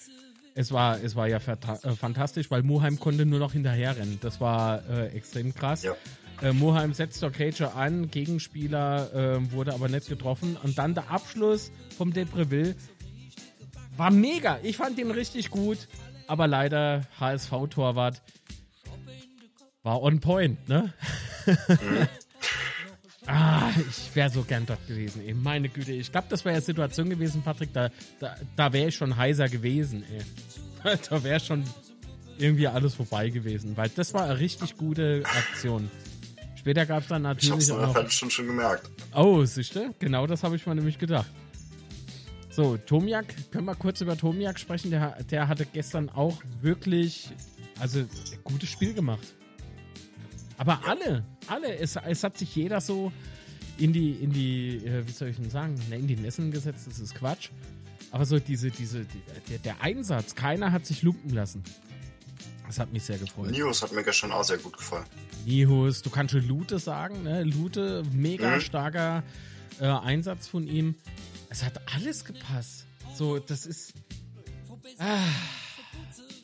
es war, es war ja äh, fantastisch, weil Muheim konnte nur noch hinterherrennen. Das war äh, extrem krass. Ja. Äh, Muheim setzt doch Cager an, Gegenspieler äh, wurde aber nicht getroffen. Und dann der Abschluss vom Depreville war mega. Ich fand ihn richtig gut, aber leider HSV-Torwart war on point, ne? Mhm. ah, ich wäre so gern dort gewesen, ey. Meine Güte. Ich glaube, das wäre ja Situation gewesen, Patrick. Da, da, da wäre ich schon heiser gewesen, ey. da wäre schon irgendwie alles vorbei gewesen, weil das war eine richtig gute Aktion. Später gab es dann natürlich. Ich hab's in einer Viertelstunde schon gemerkt. Oh, siehste? Genau das habe ich mir nämlich gedacht. So, Tomiak, können wir kurz über Tomiak sprechen? Der, der hatte gestern auch wirklich, also, gutes Spiel gemacht. Aber alle, alle, es, es hat sich jeder so in die, in die, äh, wie soll ich denn sagen, ne, in die Nessen gesetzt, das ist Quatsch. Aber so diese, diese, die, der, der Einsatz, keiner hat sich lumpen lassen. Das hat mich sehr gefreut. News hat mir gestern auch sehr gut gefallen. Nihus, du kannst schon Lute sagen, ne? Lute, mega mhm. starker äh, Einsatz von ihm. Es hat alles gepasst. So, das ist. Ah.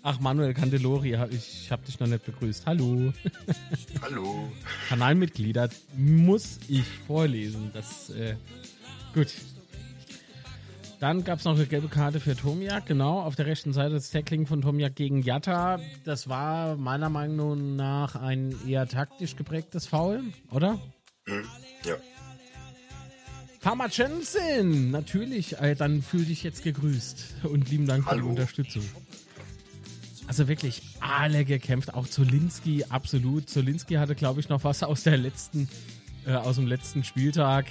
Ach, Manuel Candelori, ich habe dich noch nicht begrüßt. Hallo. Hallo. Kanalmitglieder muss ich vorlesen. Das, äh, gut. Dann gab es noch eine gelbe Karte für Tomiak, genau. Auf der rechten Seite das Tackling von Tomiak gegen Jatta. Das war meiner Meinung nach ein eher taktisch geprägtes Foul, oder? Mhm, ja. Farmer Jensen, natürlich. Äh, dann fühl dich jetzt gegrüßt. Und lieben Dank Hallo. für die Unterstützung. Also wirklich alle gekämpft, auch Zolinski, absolut. Zolinski hatte, glaube ich, noch was aus der letzten äh, aus dem letzten Spieltag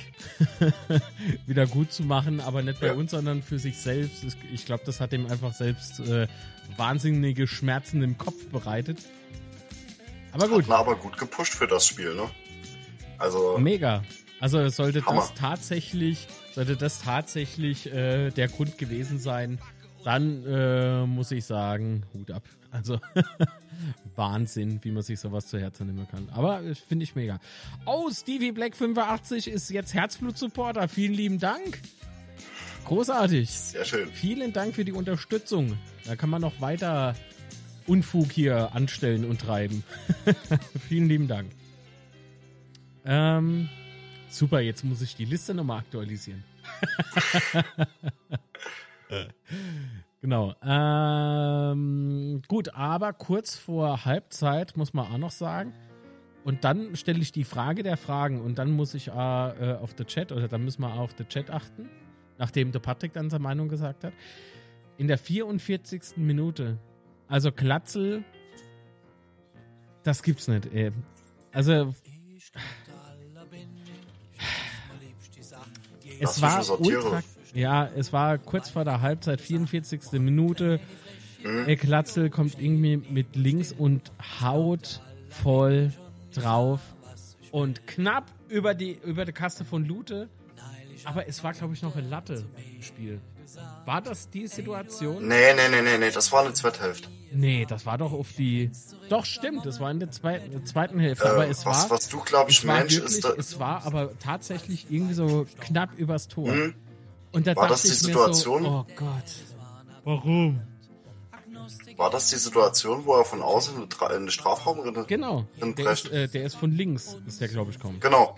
wieder gut zu machen, aber nicht bei ja. uns, sondern für sich selbst. Ich glaube, das hat ihm einfach selbst äh, wahnsinnige Schmerzen im Kopf bereitet. Aber gut. Hat aber gut gepusht für das Spiel, ne? Also. Mega. Also sollte Hammer. das tatsächlich, sollte das tatsächlich äh, der Grund gewesen sein, dann äh, muss ich sagen, Hut ab. Also Wahnsinn, wie man sich sowas zu Herzen nehmen kann. Aber äh, finde ich mega. Oh, Stevie Black 85 ist jetzt Herzblut-Supporter. Vielen lieben Dank. Großartig. Sehr schön. Vielen Dank für die Unterstützung. Da kann man noch weiter Unfug hier anstellen und treiben. Vielen lieben Dank. Ähm, super, jetzt muss ich die Liste nochmal aktualisieren. Genau. Ähm, gut, aber kurz vor Halbzeit muss man auch noch sagen. Und dann stelle ich die Frage der Fragen und dann muss ich äh, äh auf den Chat oder dann müssen wir auf den Chat achten, nachdem der Patrick dann seine Meinung gesagt hat. In der 44. Minute, also Klatzel, das gibt's nicht. Ey. Also es war ultra, ja, es war kurz vor der Halbzeit, 44. Minute. Mhm. Klatzel kommt irgendwie mit links und haut voll drauf und knapp über die, über die Kaste von Lute. Aber es war, glaube ich, noch eine Latte im Spiel. War das die Situation? Nee, nee, nee, nee, nee, das war eine zweite Hälfte. Nee, das war doch auf die. Doch, stimmt, das war in der zweiten, zweiten Hälfte. Äh, aber es was, war. Was du, glaube ich, Mensch, ist. Da es war aber tatsächlich irgendwie so knapp übers Tor. Mhm. Und da war das die Situation? So, oh Gott. Warum? War das die Situation, wo er von außen in den Strafraum rennt? Genau. Der ist, äh, der ist von links, ist der, glaube ich, kommt. Genau.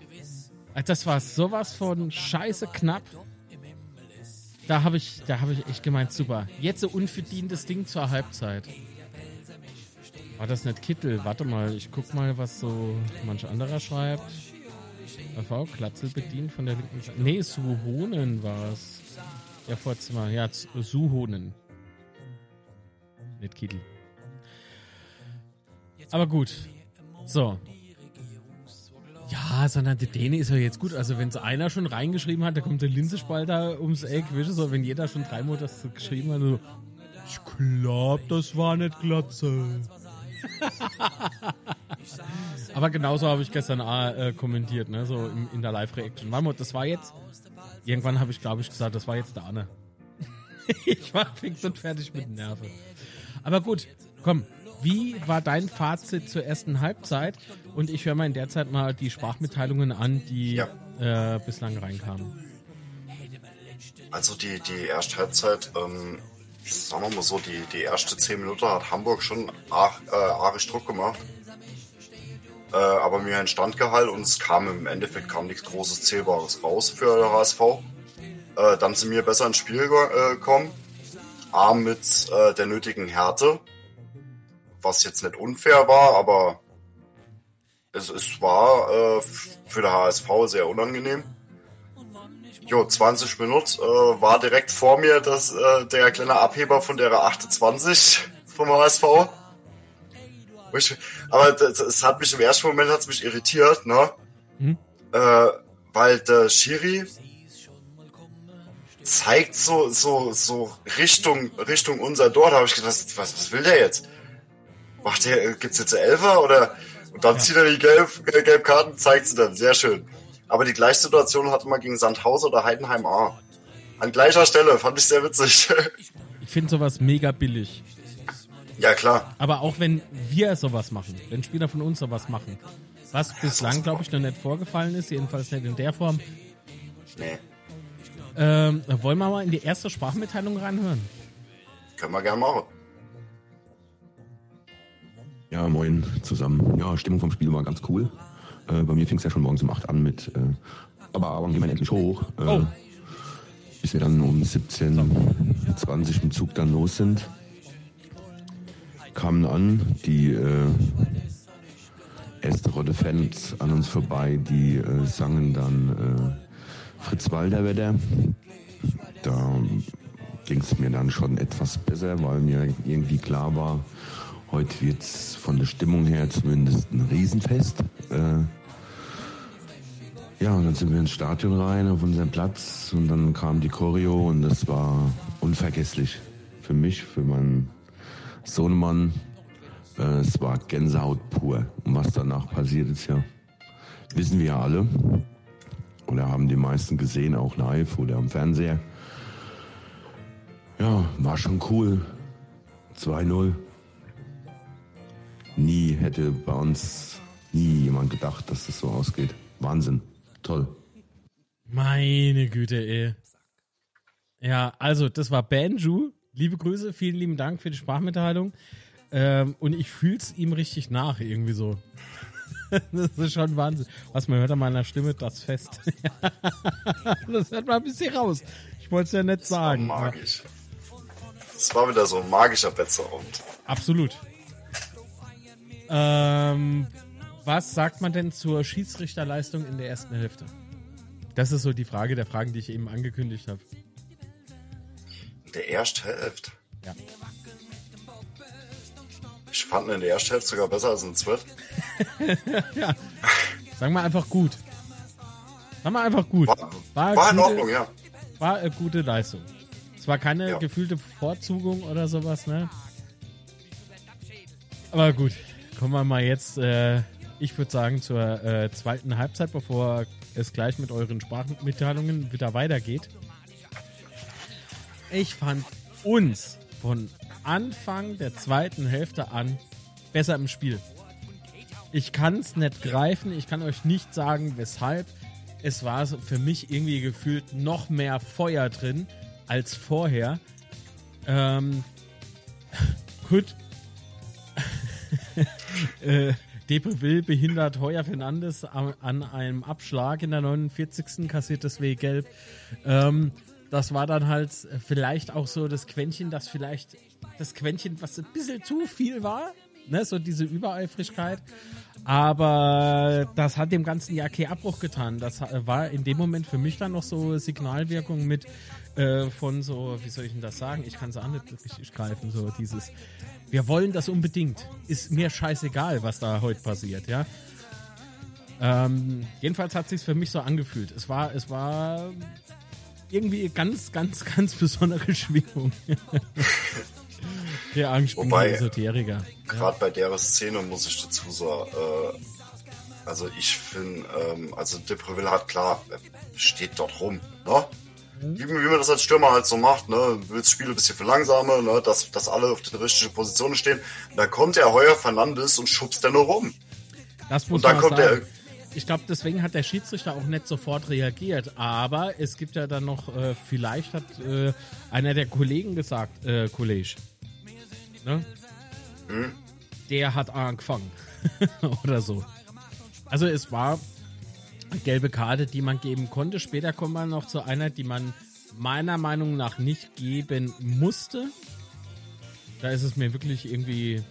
Äh, das war sowas von scheiße knapp. Da habe ich, da ich echt gemeint, super. Jetzt so unverdientes Ding zur Halbzeit. War das nicht Kittel? Warte mal, ich guck mal, was so manch anderer schreibt. AV Klatzel bedient von der linken Seite. Nee, Suhonen war es. Der Vorzimmer. Ja, Suhonen. Nicht Kittel. Aber gut. So. Ja, sondern der Däne ist ja jetzt gut. Also wenn es einer schon reingeschrieben hat, da kommt der Linsespalter ums Eck. Weißt du, so, wenn jeder schon dreimal das geschrieben hat, so, ich glaub, das war nicht Glatze. Aber genauso habe ich gestern äh, kommentiert, ne? so in, in der Live-Reaction. Das war jetzt, irgendwann habe ich, glaube ich, gesagt, das war jetzt der Anne. ich war fix und fertig mit Nerven. Aber gut, komm. Wie war dein Fazit zur ersten Halbzeit? Und ich höre mal in der Zeit mal die Sprachmitteilungen an, die ja. äh, bislang reinkamen. Also die, die erste Halbzeit, ähm, sagen wir mal so, die, die erste zehn Minuten hat Hamburg schon ar, äh, arisch Druck gemacht. Äh, aber mir entstand Gehalt und es kam im Endeffekt kam nichts Großes Zählbares raus für HSV. Äh, dann sind wir besser ins Spiel äh, gekommen. A mit äh, der nötigen Härte, was jetzt nicht unfair war, aber es, es war äh, für der HSV sehr unangenehm. Jo, 20 Minuten äh, war direkt vor mir das, äh, der kleine Abheber von der 28 vom HSV. Ich, aber es hat mich im ersten Moment hat's mich irritiert, ne? Hm? Äh, weil der Schiri zeigt so, so, so Richtung, Richtung unser Tor. Da habe ich gedacht, was, was will der jetzt? Macht der, gibt's jetzt Elfer oder? Und dann zieht er die gelb, gelb Karten, zeigt sie dann. Sehr schön. Aber die gleiche Situation hatte man gegen Sandhausen oder Heidenheim A. An gleicher Stelle, fand ich sehr witzig. Ich finde sowas mega billig. Ja, klar. Aber auch wenn wir sowas machen, wenn Spieler von uns sowas machen, was bislang, glaube ich, noch nicht vorgefallen ist, jedenfalls nicht in der Form. Nee. Ähm, wollen wir mal in die erste Sprachmitteilung reinhören? Können wir gerne machen. Ja, moin zusammen. Ja, Stimmung vom Spiel war ganz cool. Äh, bei mir fing es ja schon morgens um 8 an mit, äh, aber wann gehen wir endlich hoch? Äh, oh. Bis wir dann um 17.20 Uhr im Zug dann los sind kamen an, die äh, erste Rolle Fans an uns vorbei, die äh, sangen dann äh, Fritz Walderwetter. Da ging es mir dann schon etwas besser, weil mir irgendwie klar war, heute wird es von der Stimmung her zumindest ein Riesenfest. Äh, ja, und dann sind wir ins Stadion rein auf unseren Platz und dann kam die Choreo und das war unvergesslich für mich, für meinen Sohnemann, äh, es war Gänsehaut pur. Und was danach passiert ist, ja, wissen wir ja alle. Oder haben die meisten gesehen, auch live oder am Fernseher. Ja, war schon cool. 2-0. Nie hätte bei uns nie jemand gedacht, dass das so ausgeht. Wahnsinn. Toll. Meine Güte, ey. Ja, also das war Banju liebe Grüße, vielen lieben Dank für die Sprachmitteilung. Ähm, und ich fühle es ihm richtig nach, irgendwie so. das ist schon Wahnsinn. Was man hört an meiner Stimme, das Fest. das hört man ein bisschen raus. Ich wollte es ja nicht sagen. War magisch. Das war wieder so ein magischer Betzeabend. Absolut. Ähm, was sagt man denn zur Schiedsrichterleistung in der ersten Hälfte? Das ist so die Frage der Fragen, die ich eben angekündigt habe. Der erste Hälfte? Ja. Ich fand ihn in der ersten Hälfte sogar besser als in der ja. Sagen wir einfach gut. Sagen wir einfach gut. War, war, war in Ordnung, ja. War eine gute Leistung. Es war keine ja. gefühlte Bevorzugung oder sowas, ne? Aber gut, kommen wir mal jetzt, äh, ich würde sagen, zur äh, zweiten Halbzeit, bevor es gleich mit euren Sprachmitteilungen wieder weitergeht. Ich fand uns von Anfang der zweiten Hälfte an besser im Spiel. Ich kann es nicht greifen, ich kann euch nicht sagen, weshalb. Es war für mich irgendwie gefühlt noch mehr Feuer drin als vorher. Ähm, gut. Äh, Depreville behindert Heuer Fernandes an, einem Abschlag in der 49. kassiert deswegen gelb. Ähm, das war dann halt vielleicht auch so das Quäntchen, das vielleicht das Quäntchen, was ein bisschen zu viel war. Ne, so diese Übereifrigkeit. Aber das hat dem Ganzen ja keinen Abbruch getan. Das war in dem Moment für mich dann noch so Signalwirkung mit äh, von so, wie soll ich denn das sagen? Ich kann es auch nicht richtig greifen. So dieses, wir wollen das unbedingt. Ist mir scheißegal, was da heute passiert, ja. Ähm, jedenfalls hat sich für mich so angefühlt. Es war, es war irgendwie ganz, ganz, ganz besondere Schwingung. Der Wobei- Esoteriker. Gerade bei der Szene muss ich dazu sagen, äh, also ich finde, ähm, also Depreville hat klar, steht dort rum, ne? Wie, wie man das als Stürmer halt so macht, ne? Das Spiel ein bisschen verlangsamen, ne? Dass, dass alle auf der richtigen Position stehen. Da kommt der Heuer Fernandes und schubst der nur rum. Das muss Und dann man kommt sagen. der- Ich glaube, deswegen hat der Schiedsrichter auch nicht sofort reagiert. Aber es gibt ja dann noch, äh, vielleicht hat äh, einer der Kollegen gesagt, äh, Kollege, ne? Hm? der hat angefangen. Oder so. Also es war eine gelbe Karte, die man geben konnte. Später kommt man noch zu einer, die man meiner Meinung nach nicht geben musste. Da ist es mir wirklich irgendwie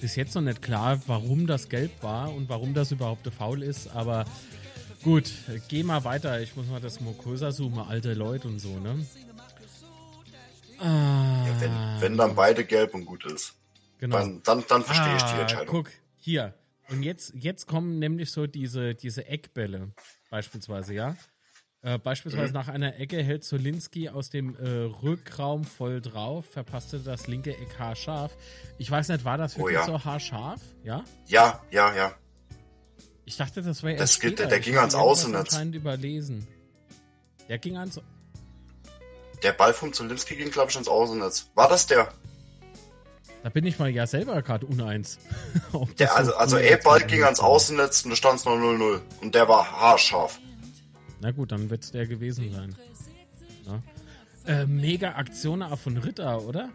bis jetzt noch nicht klar, warum das gelb war und warum das überhaupt Foul ist. Aber gut, geh mal weiter. Ich muss mal das größer zoomen, alte Leute und so, ne? Ah, Ja, wenn, wenn dann beide gelb und gut ist. genau. Dann, dann, dann verstehe ich die Ah, Entscheidung. Guck, hier. Und jetzt, jetzt kommen nämlich so diese, diese Eckbälle, beispielsweise, ja. Äh, beispielsweise Mhm. nach einer Ecke hält Solinski aus dem äh, Rückraum voll drauf, verpasste das linke Eck haarscharf. Ich weiß nicht, war das Oh wirklich ja. so haarscharf? Ja? Ja, ja, ja. Ich dachte, das wäre Das erst geht- später. der Ich ging ans Außennetz. überlesen. Der ging ans... Der Ball vom Zolinski ging, glaube ich, ins Außennetz. War das der? Da bin ich mal ja selber gerade uneins. Der so also also E-Ball ging ans Außennetz und da stand es noch 0-0. Und der war haarscharf. Na gut, dann wird es der gewesen sein. Ja. Äh, mega Aktion von Ritter, oder?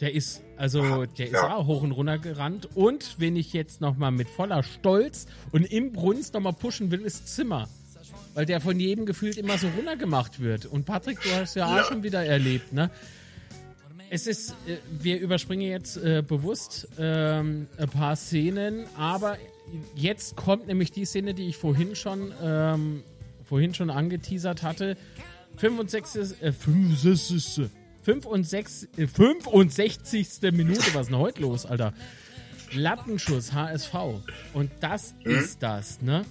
Der ist, also, der ist Ja. auch hoch und runter gerannt. Und wenn ich jetzt nochmal mit voller Stolz und im Brunst nochmal pushen will, ist Zimmer. Weil der von jedem gefühlt immer so runtergemacht wird. Und Patrick, du hast ja, Ja. auch schon wieder erlebt, ne? Es ist, äh, wir überspringen jetzt äh, bewusst ähm, ein paar Szenen, aber jetzt kommt nämlich die Szene, die ich vorhin schon, ähm, vorhin schon angeteasert hatte. 65. Äh, 65. 65, äh, 65. Minute, was ist denn heute los, Alter? Lattenschuss HSV. Und das ist das, ne?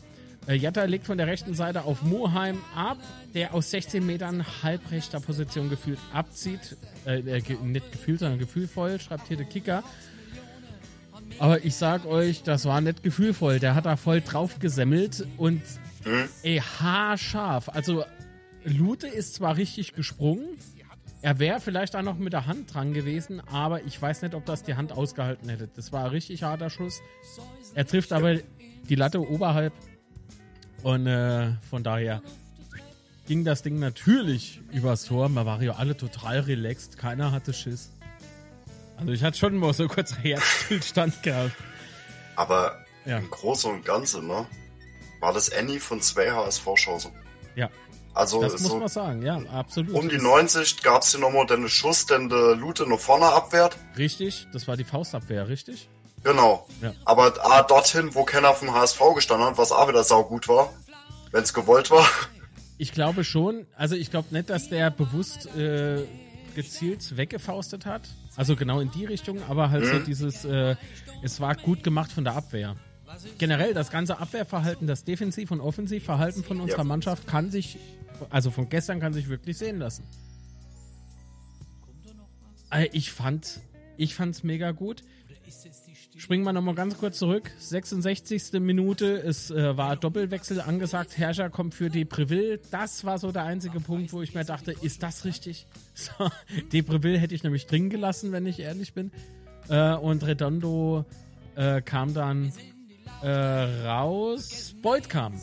Äh, Jatta legt von der rechten Seite auf Moheim ab, der aus 16 Metern halbrechter Position gefühlt abzieht. Äh, äh, nicht gefühlt, sondern gefühlvoll, schreibt hier der Kicker. Aber ich sag euch, das war nicht gefühlvoll. Der hat da voll drauf gesemmelt und ey, haarscharf. Also Lute ist zwar richtig gesprungen, er wäre vielleicht auch noch mit der Hand dran gewesen, aber ich weiß nicht, ob das die Hand ausgehalten hätte. Das war ein richtig harter Schuss. Er trifft aber die Latte oberhalb und äh, von daher ging das Ding natürlich übers Tor. Man war ja alle total relaxed, keiner hatte Schiss. Also ich hatte schon mal so kurz Herzstillstand gehabt. Aber Ja. im Großen und Ganzen, ne? War das Annie von zwei HSV-Chancen. Ja, Also das muss so man sagen, ja, absolut. um die 90 gab es hier nochmal den Schuss, den der Lute nach vorne abwehrt. Richtig, das war die Faustabwehr, richtig? Genau. Ja. Aber ah, dorthin, wo keiner vom HSV gestanden hat, was auch wieder saugut war, wenn es gewollt war. Ich glaube schon, also ich glaube nicht, dass der bewusst äh, gezielt weggefaustet hat. Also genau in die Richtung, aber halt so dieses, äh, es war gut gemacht von der Abwehr. Generell das ganze Abwehrverhalten, das Defensiv- und Offensivverhalten von unserer Ja. Mannschaft kann sich, also von gestern kann sich wirklich sehen lassen. Äh, Ich fand, ich fand's mega gut. Springen wir nochmal ganz kurz zurück. 66. Minute, es äh, war Doppelwechsel angesagt. Herrscher kommt für Depreville. Das war so der einzige Punkt, wo ich mir dachte, ist das richtig? So, Depreville hätte ich nämlich drin gelassen, wenn ich ehrlich bin. Äh, und Redondo äh, kam dann äh, raus. Beuth kam.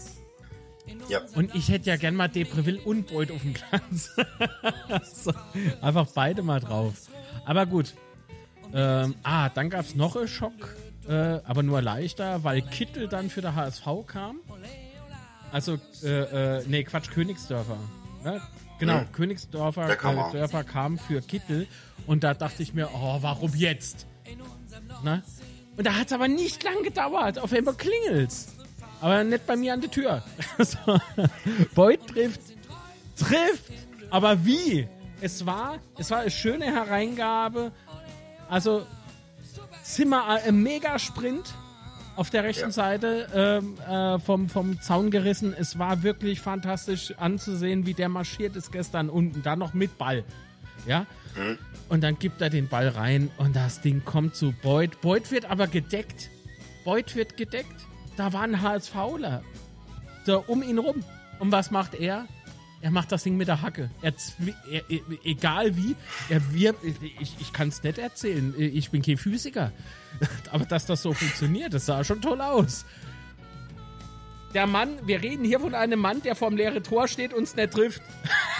Ja. Und ich hätte ja gern mal Depreville und Beuth auf dem Platz. so, einfach beide mal drauf. Aber gut. Ähm, ah, dann gab es noch einen Schock, äh, aber nur leichter, weil Kittel dann für der HSV kam. Also, äh, äh, nee, Quatsch, Königsdörfer. Ne? Genau, Hm. Königsdörfer kam äh. Dörfer kam für Kittel. Und da dachte ich mir, oh, warum jetzt? Ne? Und da hat es aber nicht lang gedauert. Auf einmal klingelt's. Aber nicht bei mir an der Tür. so. Beuth trifft. Trifft! Aber wie? Es war, es war eine schöne Hereingabe. Also, Zimmer, äh, ein Megasprint auf der rechten Ja. Seite ähm, äh, vom, vom Zaun gerissen. Es war wirklich fantastisch anzusehen, wie der marschiert ist gestern unten. Dann noch mit Ball. Ja? Mhm. Und dann gibt er den Ball rein und das Ding kommt zu Boyd. Boyd wird aber gedeckt. Boyd wird gedeckt. Da war ein HSVler. Da um ihn rum. Und was macht er? Er macht das Ding mit der Hacke. Er, er, egal wie, er wirbt. Ich, ich kann es nicht erzählen. Ich bin kein Physiker. Aber dass das so funktioniert, das sah schon toll aus. Der Mann, wir reden hier von einem Mann, der vorm leeren Tor steht und es nicht trifft.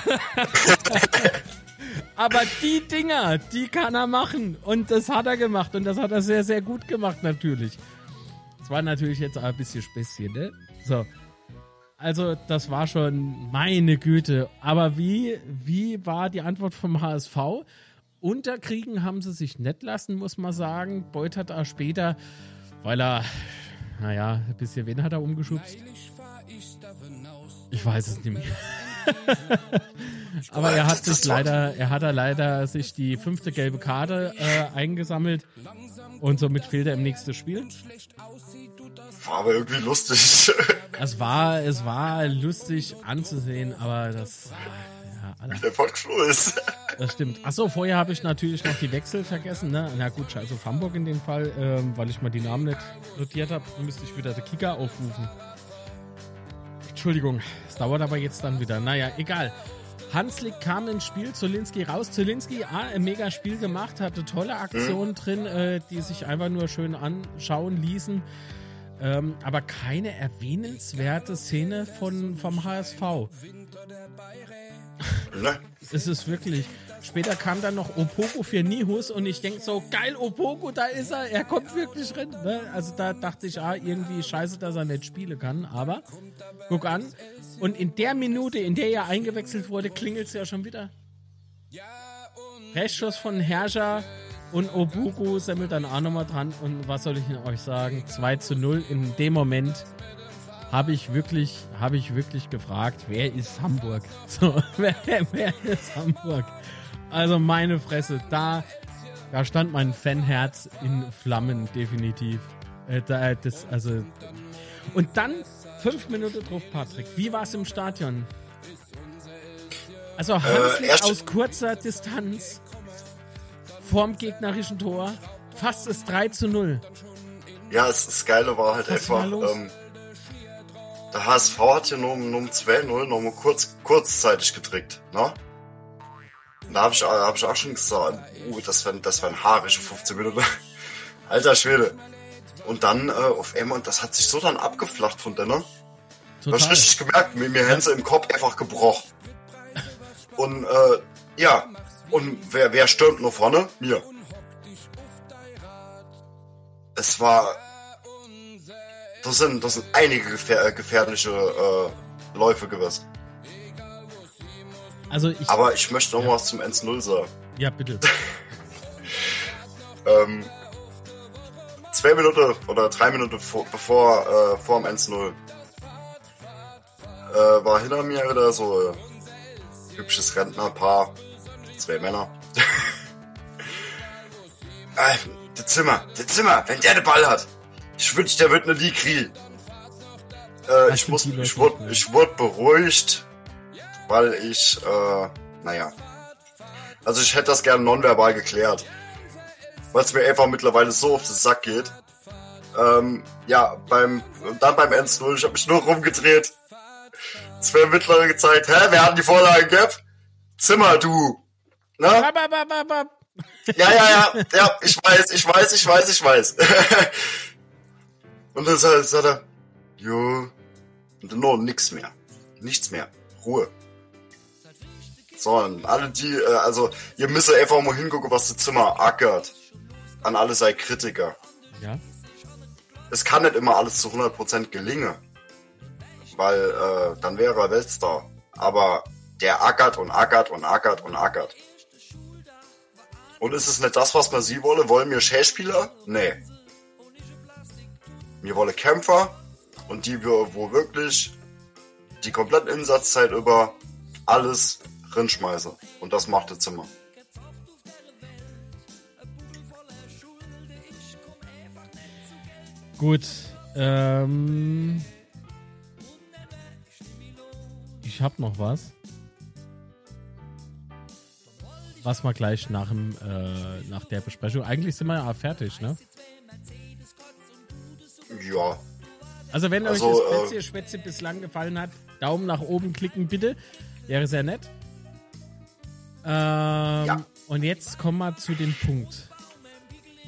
Aber die Dinger, die kann er machen. Und das hat er gemacht. Und das hat er sehr, sehr gut gemacht, natürlich. Das war natürlich jetzt ein bisschen Späßchen, ne? So. Also, das war schon meine Güte. Aber wie, wie war die Antwort vom HSV? Unterkriegen haben sie sich nicht lassen, muss man sagen. Beuth hat auch später, weil er, naja, ein bisschen, wen hat er umgeschubst? Ich weiß es nicht mehr. Aber er hat sich leider, er hat er leider sich die fünfte gelbe Karte äh, eingesammelt und somit fehlt er im nächsten Spiel. War aber irgendwie lustig. Es war, es war lustig anzusehen, aber das, ja, Alter, Der Volksfloh ist. das stimmt. Achso, vorher habe ich natürlich noch die Wechsel vergessen, ne? Na gut, scheiß auf Hamburg in dem Fall, ähm, weil ich mal die Namen nicht notiert habe, müsste ich wieder den Kicker aufrufen. Entschuldigung, es dauert aber jetzt dann wieder. Naja, egal. Hanslik kam ins Spiel, Zolinski raus. Zolinski, ah, ein mega Spiel gemacht, hatte tolle Aktionen drin, äh, die sich einfach nur schön anschauen ließen. Ähm, aber keine erwähnenswerte Szene von, vom HSV. Ne? Es ist wirklich. Später kam dann noch Opoku für Nihus und ich denke so, geil, Opoku, da ist er, er kommt wirklich rein. Ne? Also da dachte ich, ah, irgendwie scheiße, dass er nicht spielen kann, aber guck an. Und in der Minute, in der er eingewechselt wurde, klingelt es ja schon wieder. Restschuss von Herrscher und Obuku semmelt dann auch nochmal dran. Und was soll ich euch sagen? 2 zu 0 in dem Moment habe ich wirklich, habe ich wirklich gefragt, wer ist Hamburg? So, wer, wer ist Hamburg? Also meine Fresse, da, da stand mein Fanherz in Flammen, definitiv. Äh, da, das, also. Und dann, fünf Minuten drauf, Patrick. Wie war es im Stadion? Also Hanslik erst- aus kurzer Distanz vorm gegnerischen Tor, fast das 3 zu 0. Ja, es, das Geile war halt Was einfach, ähm, der HSV hat hier nur, um- nur um 2-0 nochmal kurz, kurzzeitig gedrückt, ne? Da habe ich, hab ich auch schon gesagt, uh, das wären das wären haarische 15 Minuten. Alter Schwede. Und dann äh, auf einmal, und das hat sich so dann abgeflacht von der, ne? Du hast Total. richtig gemerkt, mir, mir Hänse im Kopf einfach gebrochen. Und äh, ja, und wer, wer stürmt nur vorne? Mir. Es war. Das sind, das sind einige gefähr gefährliche äh, Läufe gewesen. Also ich, Aber ich möchte noch mal was zum 1-0 sagen. ja bitte. Ähm, zwei Minuten oder drei Minuten vor, bevor äh, vor dem 1-0 äh, war hinter mir wieder so ein hübsches Rentnerpaar, zwei Männer. äh, der Zimmer, der Zimmer, wenn der den Ball hat, ich wünsche, der wird eine die kriegen. Äh, ich muss, ich wurde, ich wurde beruhigt, weil ich, äh, naja, also ich hätte das gerne nonverbal geklärt weil es mir einfach mittlerweile so auf den Sack geht. Ähm, ja, beim dann beim 1-0, ich habe mich nur rumgedreht. Zwei Mittlere gezeigt, hä, wer hat die Vorlage gehabt? Zimmer, du. Ne? Ja, ja, ja, ja, ich weiß, ich weiß, ich weiß, ich weiß. Und dann sagt sagt er, jo, und dann noch nix mehr. Nichts mehr. Ruhe. So, und alle die, äh, also, ihr müsst einfach mal hingucken, was das Zimmer ackert. An alle sei Kritiker. Ja. Es kann nicht immer alles zu 100% gelingen. Weil, äh, dann wäre er Weltstar. Aber der ackert und ackert und ackert und ackert. Und ist es nicht das, was man sie wolle? Wollen wir Schauspieler? Nee. Wir wollen Kämpfer und die wo wirklich die komplette Einsatzzeit über alles rinschmeißen. Und das macht das Zimmer. Gut. Ähm, ich hab noch was. Was wir gleich nach, dem, äh, nach der Besprechung. Eigentlich sind wir ja fertig, ne? Ja. Also wenn Also, euch das äh, Spätzle, Spätzle bislang gefallen hat, Daumen nach oben klicken bitte. Wäre sehr nett. Ähm, Ja. Und jetzt kommen wir zu dem Punkt.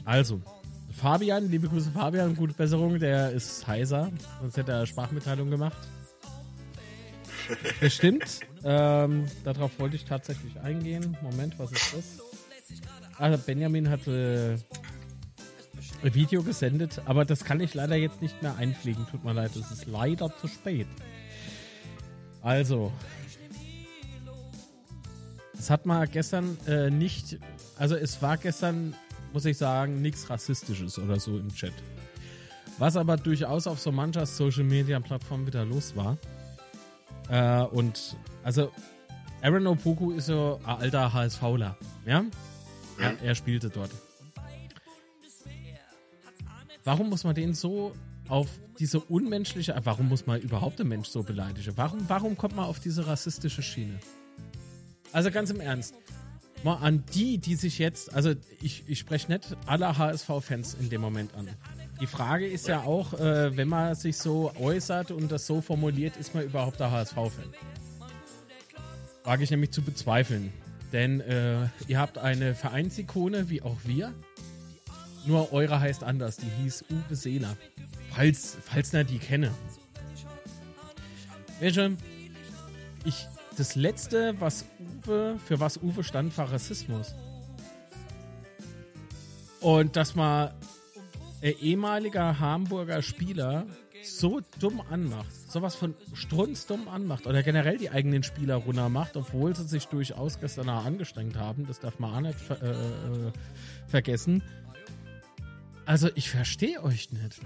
Also, Fabian, liebe Grüße Fabian, gute Besserung, der ist heiser, sonst hätte er Sprachmitteilung gemacht. Bestimmt. ähm, darauf wollte ich tatsächlich eingehen. Moment, was ist das? Also Benjamin hatte ein Video gesendet, aber das kann ich leider jetzt nicht mehr einfliegen. Tut mir leid, es ist leider zu spät. Also, es hat mal gestern äh, nicht, also es war gestern, muss ich sagen, nichts Rassistisches oder so im Chat. Was aber durchaus auf so mancher Social Media Plattform wieder los war. Äh, und also Aaron Opoku ist so ein alter HSVler, ja? Er, er spielte dort. Warum muss man den so auf diese unmenschliche, äh, warum muss man überhaupt einen Mensch so beleidigen? Warum, warum kommt man auf diese rassistische Schiene? Also ganz im Ernst. Mal an die, die sich jetzt, also ich, ich spreche nicht alle HSV-Fans in dem Moment an. Die Frage ist ja auch, äh, wenn man sich so äußert und das so formuliert, ist man überhaupt der HSV-Fan? Wage ich nämlich zu bezweifeln. Denn äh, ihr habt eine Vereinsikone, wie auch wir. Nur eure heißt anders. Die hieß Uwe Seeler. Falls, falls na die kenne. Welche? Ich, das letzte, was Uwe, für was Uwe stand, war Rassismus. Und dass mal ein ehemaliger Hamburger Spieler so dumm anmacht, sowas von strunzdumm anmacht oder generell die eigenen Spieler runter macht, obwohl sie sich durchaus gestern angestrengt haben, das darf man auch nicht ver äh, äh, vergessen. Also ich verstehe euch nicht.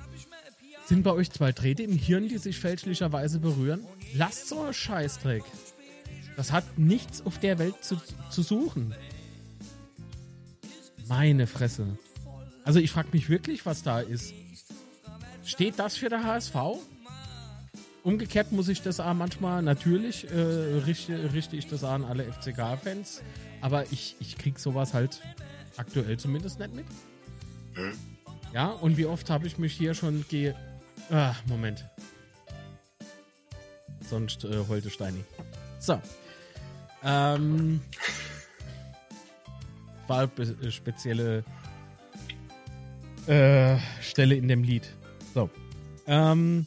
Sind bei euch zwei Drähte im Hirn, die sich fälschlicherweise berühren? Lasst so einen Scheißdreck. Das hat nichts auf der Welt zu, zu suchen. Meine Fresse. Also ich frage mich wirklich, was da ist. Steht das für der HSV? Umgekehrt muss ich das auch manchmal, natürlich äh, richte, richte ich das an alle FCK-Fans, aber ich, ich krieg sowas halt aktuell zumindest nicht mit. Hm. Ja, und wie oft habe ich mich hier schon ge... Ah, Moment. Sonst äh, heulte Steini. So. Ähm... War äh, spezielle äh, Stelle in dem Lied. So. Ähm,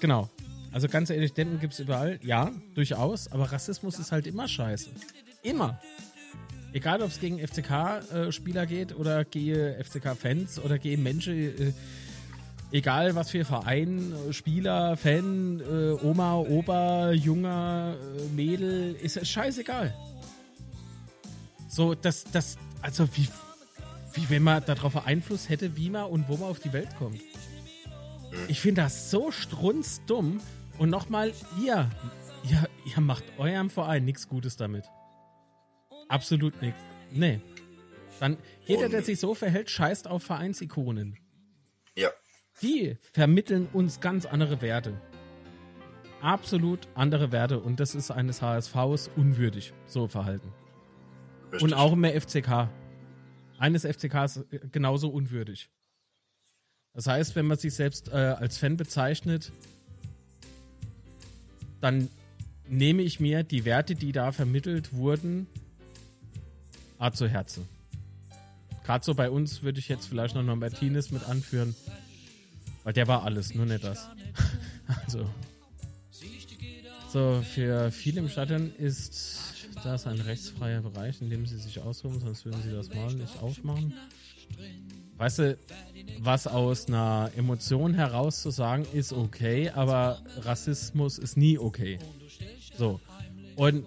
genau. Also ganz ehrlich, Denten gibt es überall. Ja, durchaus. Aber Rassismus ist halt immer scheiße. Immer. Egal, ob es gegen FCK-Spieler geht oder gegen FCK-Fans oder gegen Menschen, äh, egal was für Verein, äh, Spieler, Fan, äh, Oma, Opa, Junger, äh, Mädel, ist scheißegal. So, das, das, also wie, wie wenn man darauf Einfluss hätte, wie man und wo man auf die Welt kommt. Ich finde das so strunzdumm. Und nochmal, ihr, ihr, ihr macht eurem Verein nichts Gutes damit. Absolut nichts. Nee. Dann, jeder, der sich so verhält, scheißt auf Vereinsikonen. Ja. Die vermitteln uns ganz andere Werte. Absolut andere Werte. Und das ist eines HSVs unwürdig, so verhalten. Richtig. Und auch im FCK. Eines FCKs genauso unwürdig. Das heißt, wenn man sich selbst äh, als Fan bezeichnet, dann nehme ich mir die Werte, die da vermittelt wurden, A zu Herzen. Gerade so bei uns würde ich jetzt vielleicht noch noch Martinez mit anführen, weil der war alles, nur nicht das. also. So, für viele im Stadion ist das ein rechtsfreier Bereich, in dem sie sich austoben, sonst würden sie das mal nicht aufmachen. Weißt du, was aus einer Emotion heraus zu sagen, ist okay, aber Rassismus ist nie okay. So. Und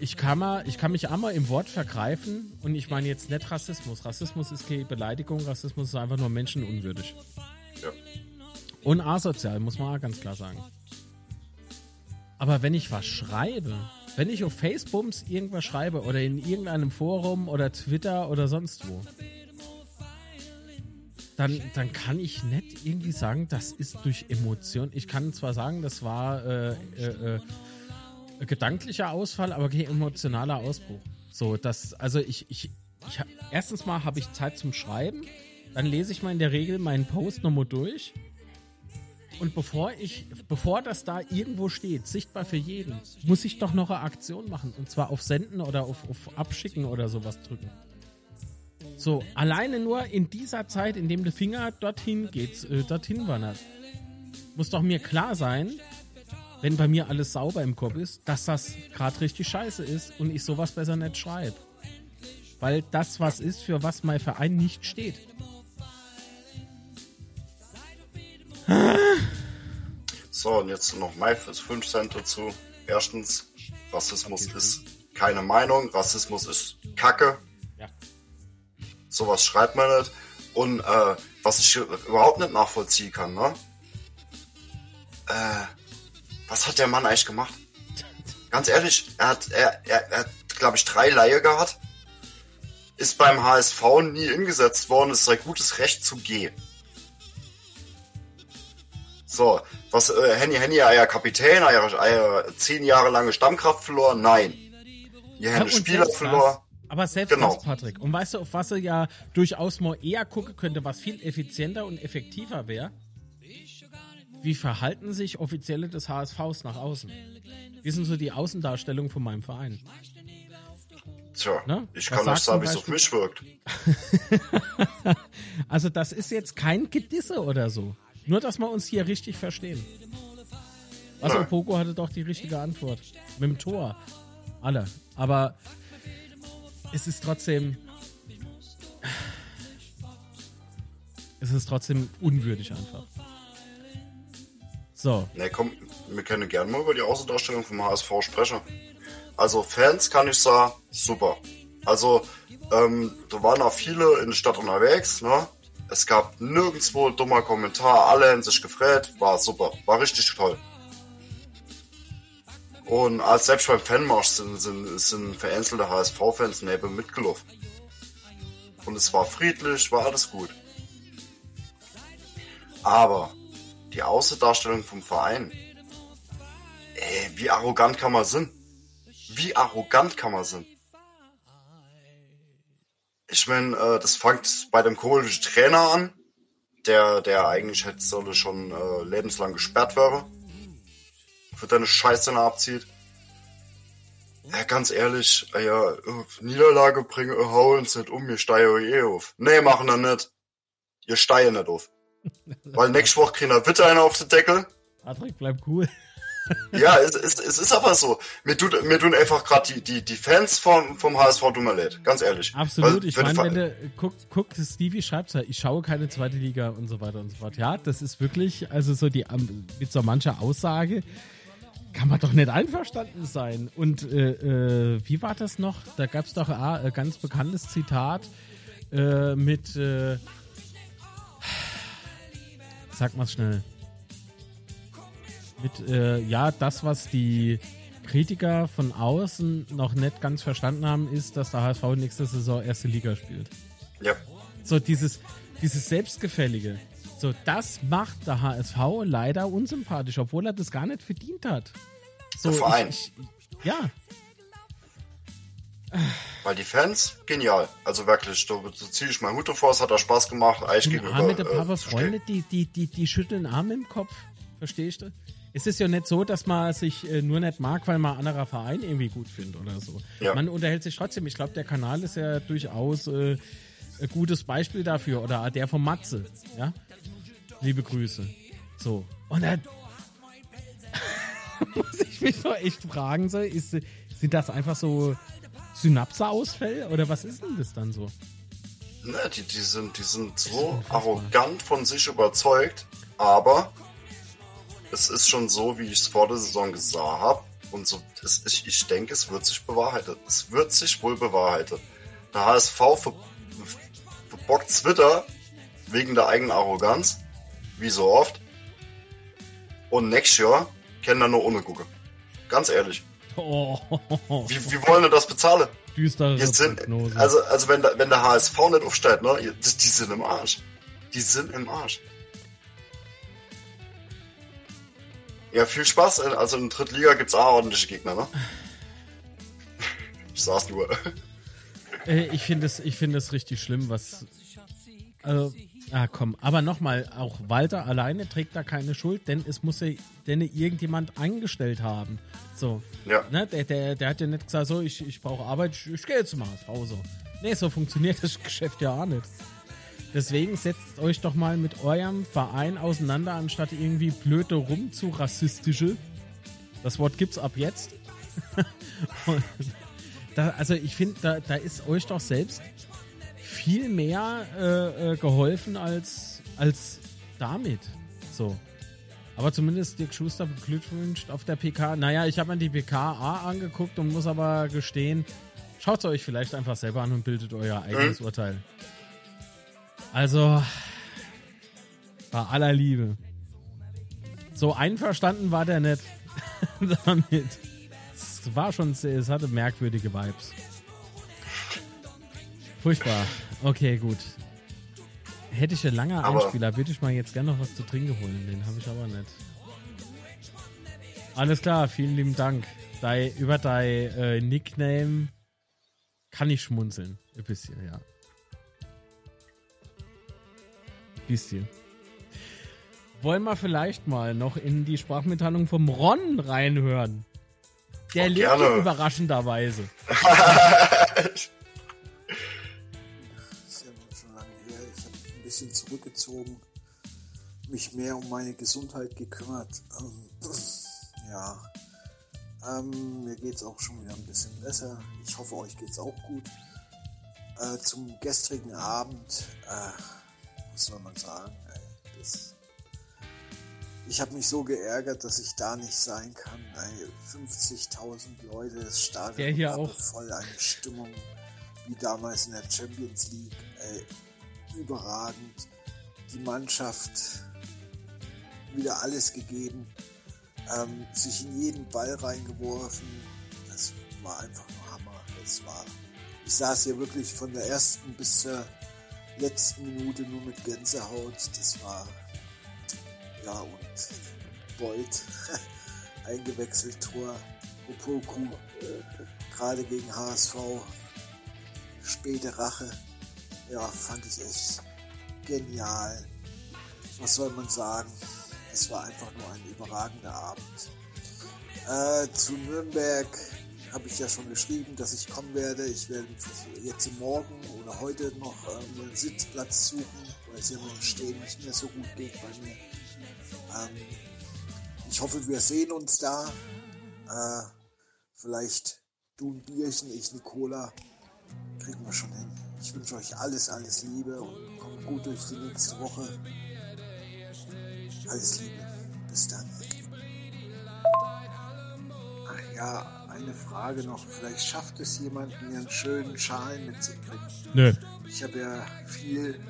ich kann, mal, ich kann mich einmal im Wort vergreifen und ich meine jetzt nicht Rassismus. Rassismus ist keine Beleidigung, Rassismus ist einfach nur menschenunwürdig. Ja. Und asozial, muss man auch ganz klar sagen. Aber wenn ich was schreibe, wenn ich auf Facebook irgendwas schreibe oder in irgendeinem Forum oder Twitter oder sonst wo, dann, dann kann ich nicht irgendwie sagen, das ist durch Emotion. Ich kann zwar sagen, das war äh, äh, äh, gedanklicher Ausfall, aber kein emotionaler Ausbruch. So, das, also ich, ich, ich erstens mal habe ich Zeit zum Schreiben, dann lese ich mal in der Regel meinen Post nochmal durch. Und bevor ich, bevor das da irgendwo steht, sichtbar für jeden, muss ich doch noch eine Aktion machen. Und zwar auf Senden oder auf, auf Abschicken oder sowas drücken. So, alleine nur in dieser Zeit, in dem der Finger dorthin geht, äh, dorthin wandert, muss doch mir klar sein, wenn bei mir alles sauber im Kopf ist, dass das gerade richtig scheiße ist und ich sowas besser nicht schreibe. Weil das was ist, für was mein Verein nicht steht. So, und jetzt noch mal fürs 5 Cent dazu. Erstens, Rassismus ist keine Meinung, Rassismus ist Kacke. Ja. Sowas schreibt man nicht. Und äh, was ich überhaupt nicht nachvollziehen kann, ne? Äh, was hat der Mann eigentlich gemacht? Ganz ehrlich, er hat, er, er, er hat, glaube ich, drei Laie gehabt. Ist beim HSV nie eingesetzt worden, ist sein gutes Recht zu gehen. So, was, äh, Henny, Henny, euer Kapitän, euer, euer zehn Jahre lange Stammkraft verloren? Nein. Ihr Ja, Spieler verloren. Aber selbst Genau. das, Patrick. Und weißt du, auf was er ja durchaus mal eher gucken könnte, was viel effizienter und effektiver wäre? Wie verhalten sich Offizielle des HSVs nach außen? Wie sind so die Außendarstellungen von meinem Verein? Tja, Ne? ich kann euch sagen, wie es auf mich wirkt. Also das ist jetzt kein Gedisse oder so. Nur, dass wir uns hier richtig verstehen. Nein. Opoko hatte doch die richtige Antwort. Mit dem Tor. Alle. Aber es ist trotzdem. Es ist trotzdem unwürdig einfach. So. Ne, komm, wir können gerne mal über die Außendarstellung vom HSV sprechen. Also Fans kann ich sagen, super. Also, ähm, da waren auch viele in der Stadt unterwegs, ne? Es gab nirgendwo dummer Kommentar, alle haben sich gefreut, war super, war richtig toll. Und als selbst beim Fanmarsch sind, sind, sind vereinzelte HSV-Fans neben mitgelaufen. Und es war friedlich, war alles gut. Aber die Außendarstellung vom Verein, ey, wie arrogant kann man sein? Wie arrogant kann man sein? Ich meine, äh, das fängt bei dem komischen Trainer an, der, der eigentlich hätte sollte schon äh, lebenslang gesperrt werden. Für deine Scheiße abzieht. Ja, ganz ehrlich, äh, ja, äh, Niederlage bringen, äh, hauen uns nicht um, wir steigen euch eh auf. Nee, machen wir nicht. Ihr steigen nicht auf. Weil nächste Woche kriegen wir wieder einer auf den Deckel. Patrick, bleib cool. Ja, es, es, es ist aber so. Mir, tut, mir tun einfach gerade die, die, die Fans vom, vom HSV dummer leid. Ganz ehrlich. Absolut. Weil, Ich wenn meine, Ver- wenn du guck, guck, Stevie schreibt ja, ich schaue keine zweite Liga und so weiter und so fort. Ja, das ist wirklich, also so die am- mit so mancher Aussage kann man doch nicht einverstanden sein. Und äh, äh, wie war das noch? Da gab es doch ah, ein ganz bekanntes Zitat äh, mit äh, sag mal's schnell. Mit, äh, ja, das, was die Kritiker von außen noch nicht ganz verstanden haben, ist, dass der HSV nächste Saison erste Liga spielt. ja, So dieses, dieses Selbstgefällige. So, das macht der HSV leider unsympathisch, obwohl er das gar nicht verdient hat. So, Der Verein. Ich, ich, ja, weil die Fans, genial. Also wirklich, da, da ziehe ich meinen Hut davor, es hat da Spaß gemacht. Eigentlich gegenüber, Arme der äh, Papa. Freunde, die, die, die, die schütteln Arme im Kopf. Verstehst du? Es ist ja nicht so, dass man sich äh, nur nicht mag, weil man ein anderer Verein irgendwie gut findet oder so. Ja. Man unterhält sich trotzdem. Ich glaube, der Kanal ist ja durchaus äh, ein gutes Beispiel dafür. Oder der von Matze. Ja? Liebe Grüße. So. Und dann muss ich mich doch echt fragen, so, ist, sind das einfach so Synapseausfälle? Oder was ist denn das dann so? Ne, die, die, sind, die sind so arrogant von sich überzeugt, aber es ist schon so, wie ich es vor der Saison gesagt habe. Und so, es, ich, ich denke, es wird sich bewahrheitet. Es wird sich wohl bewahrheitet. Der HSV ver, verbockt Twitter wegen der eigenen Arroganz, wie so oft. Und nächstes Jahr können wir nur ohne gucken. Ganz ehrlich. Oh, Wie, wie wollen wir das bezahlen? düstere Jetzt sind, Prognose. also, also wenn, der- wenn der HSV nicht aufsteigt, ne, die, die sind im Arsch. Die sind im Arsch. Ja, viel Spaß. Also in der Drittliga gibt's auch ordentliche Gegner, ne? Ich saß nur. Äh, ich finde es find richtig schlimm, was. Also, ah, komm. Aber nochmal, auch Walter alleine trägt da keine Schuld, denn es muss ja denn irgendjemand eingestellt haben. So. Ja. Ne? Der, der, der hat ja nicht gesagt, so, ich, ich brauche Arbeit, ich, ich gehe jetzt mal nach Hause. Nee, so funktioniert das Geschäft ja auch nicht. Deswegen setzt euch doch mal mit eurem Verein auseinander, anstatt irgendwie blöde rum zu rassistische. Das Wort gibt's ab jetzt. da, also ich finde, da, da ist euch doch selbst viel mehr äh, äh, geholfen als, als damit. So. Aber zumindest Dirk Schuster beglückwünscht auf der PK. Naja, ich habe mir die PKA angeguckt und muss aber gestehen, schaut es euch vielleicht einfach selber an und bildet euer eigenes mhm. Urteil. Also, bei aller Liebe. So einverstanden war der nicht damit. Es war schon, es hatte merkwürdige Vibes. Furchtbar. Okay, gut. Hätte ich einen langen Einspieler, würde ich mal jetzt gerne noch was zu trinken holen. Den habe ich aber nicht. Alles klar, vielen lieben Dank. Dei, über dein äh, Nickname kann ich schmunzeln. Ein bisschen, ja. Bisschen. Wollen wir vielleicht mal noch in die Sprachmitteilung vom Ron reinhören? Der lebt ja überraschenderweise. ist ja schon lange her. Ich habe ein bisschen zurückgezogen, mich mehr um meine Gesundheit gekümmert. Ähm, ja, ähm, mir geht es auch schon wieder ein bisschen besser. Ich hoffe, euch geht es auch gut. Äh, zum gestrigen Abend, äh, soll man sagen, ey, das, ich habe mich so geärgert, dass ich da nicht sein kann. 50.000 Leute, das Stadion hier auch. voll eine Stimmung wie damals in der Champions League. Ey, überragend. Die Mannschaft wieder alles gegeben ähm, sich in jeden Ball reingeworfen. Das war einfach nur Hammer. Das war, ich saß hier wirklich von der ersten bis zur letzten Minute nur mit Gänsehaut. Das war, ja, und Bolt, eingewechselt Tor, Opoku, gerade gegen HSV, späte Rache. Ja, fand ich echt genial. Was soll man sagen? es war einfach nur ein überragender Abend. Äh, zu Nürnberg habe ich ja schon geschrieben, dass ich kommen werde. Ich werde jetzt morgen oder heute noch ähm, einen Sitzplatz suchen, weil es ja mit dem Stehen nicht mehr so gut geht bei mir. Ähm, ich hoffe, wir sehen uns da. Äh, vielleicht du ein Bierchen, ich eine Cola. Kriegen wir schon hin. Ich wünsche euch alles, alles Liebe und kommt gut durch die nächste Woche. Alles Liebe. Bis dann. Ach ja, eine Frage noch. Vielleicht schafft es jemand, mir einen schönen Schal mitzubringen. Nö. Ich habe ja viel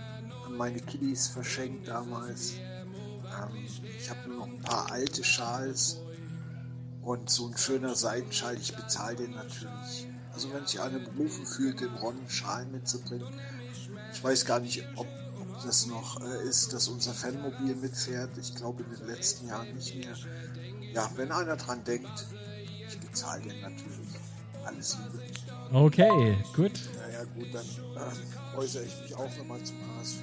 an meine Kiddies verschenkt damals. Ähm, ich habe nur noch ein paar alte Schals und so ein schöner Seidenschal. Ich bezahle den natürlich. Also wenn sich einer berufen fühlt, den Ron Schal mitzubringen. Ich weiß gar nicht, ob das noch äh, ist, dass unser Fanmobil mitfährt. Ich glaube in den letzten Jahren nicht mehr. Ja, wenn einer dran denkt, den natürlich. Alles Liebe. Okay, gut. Naja, gut, dann äh, äußere ich mich auch nochmal zum HSV.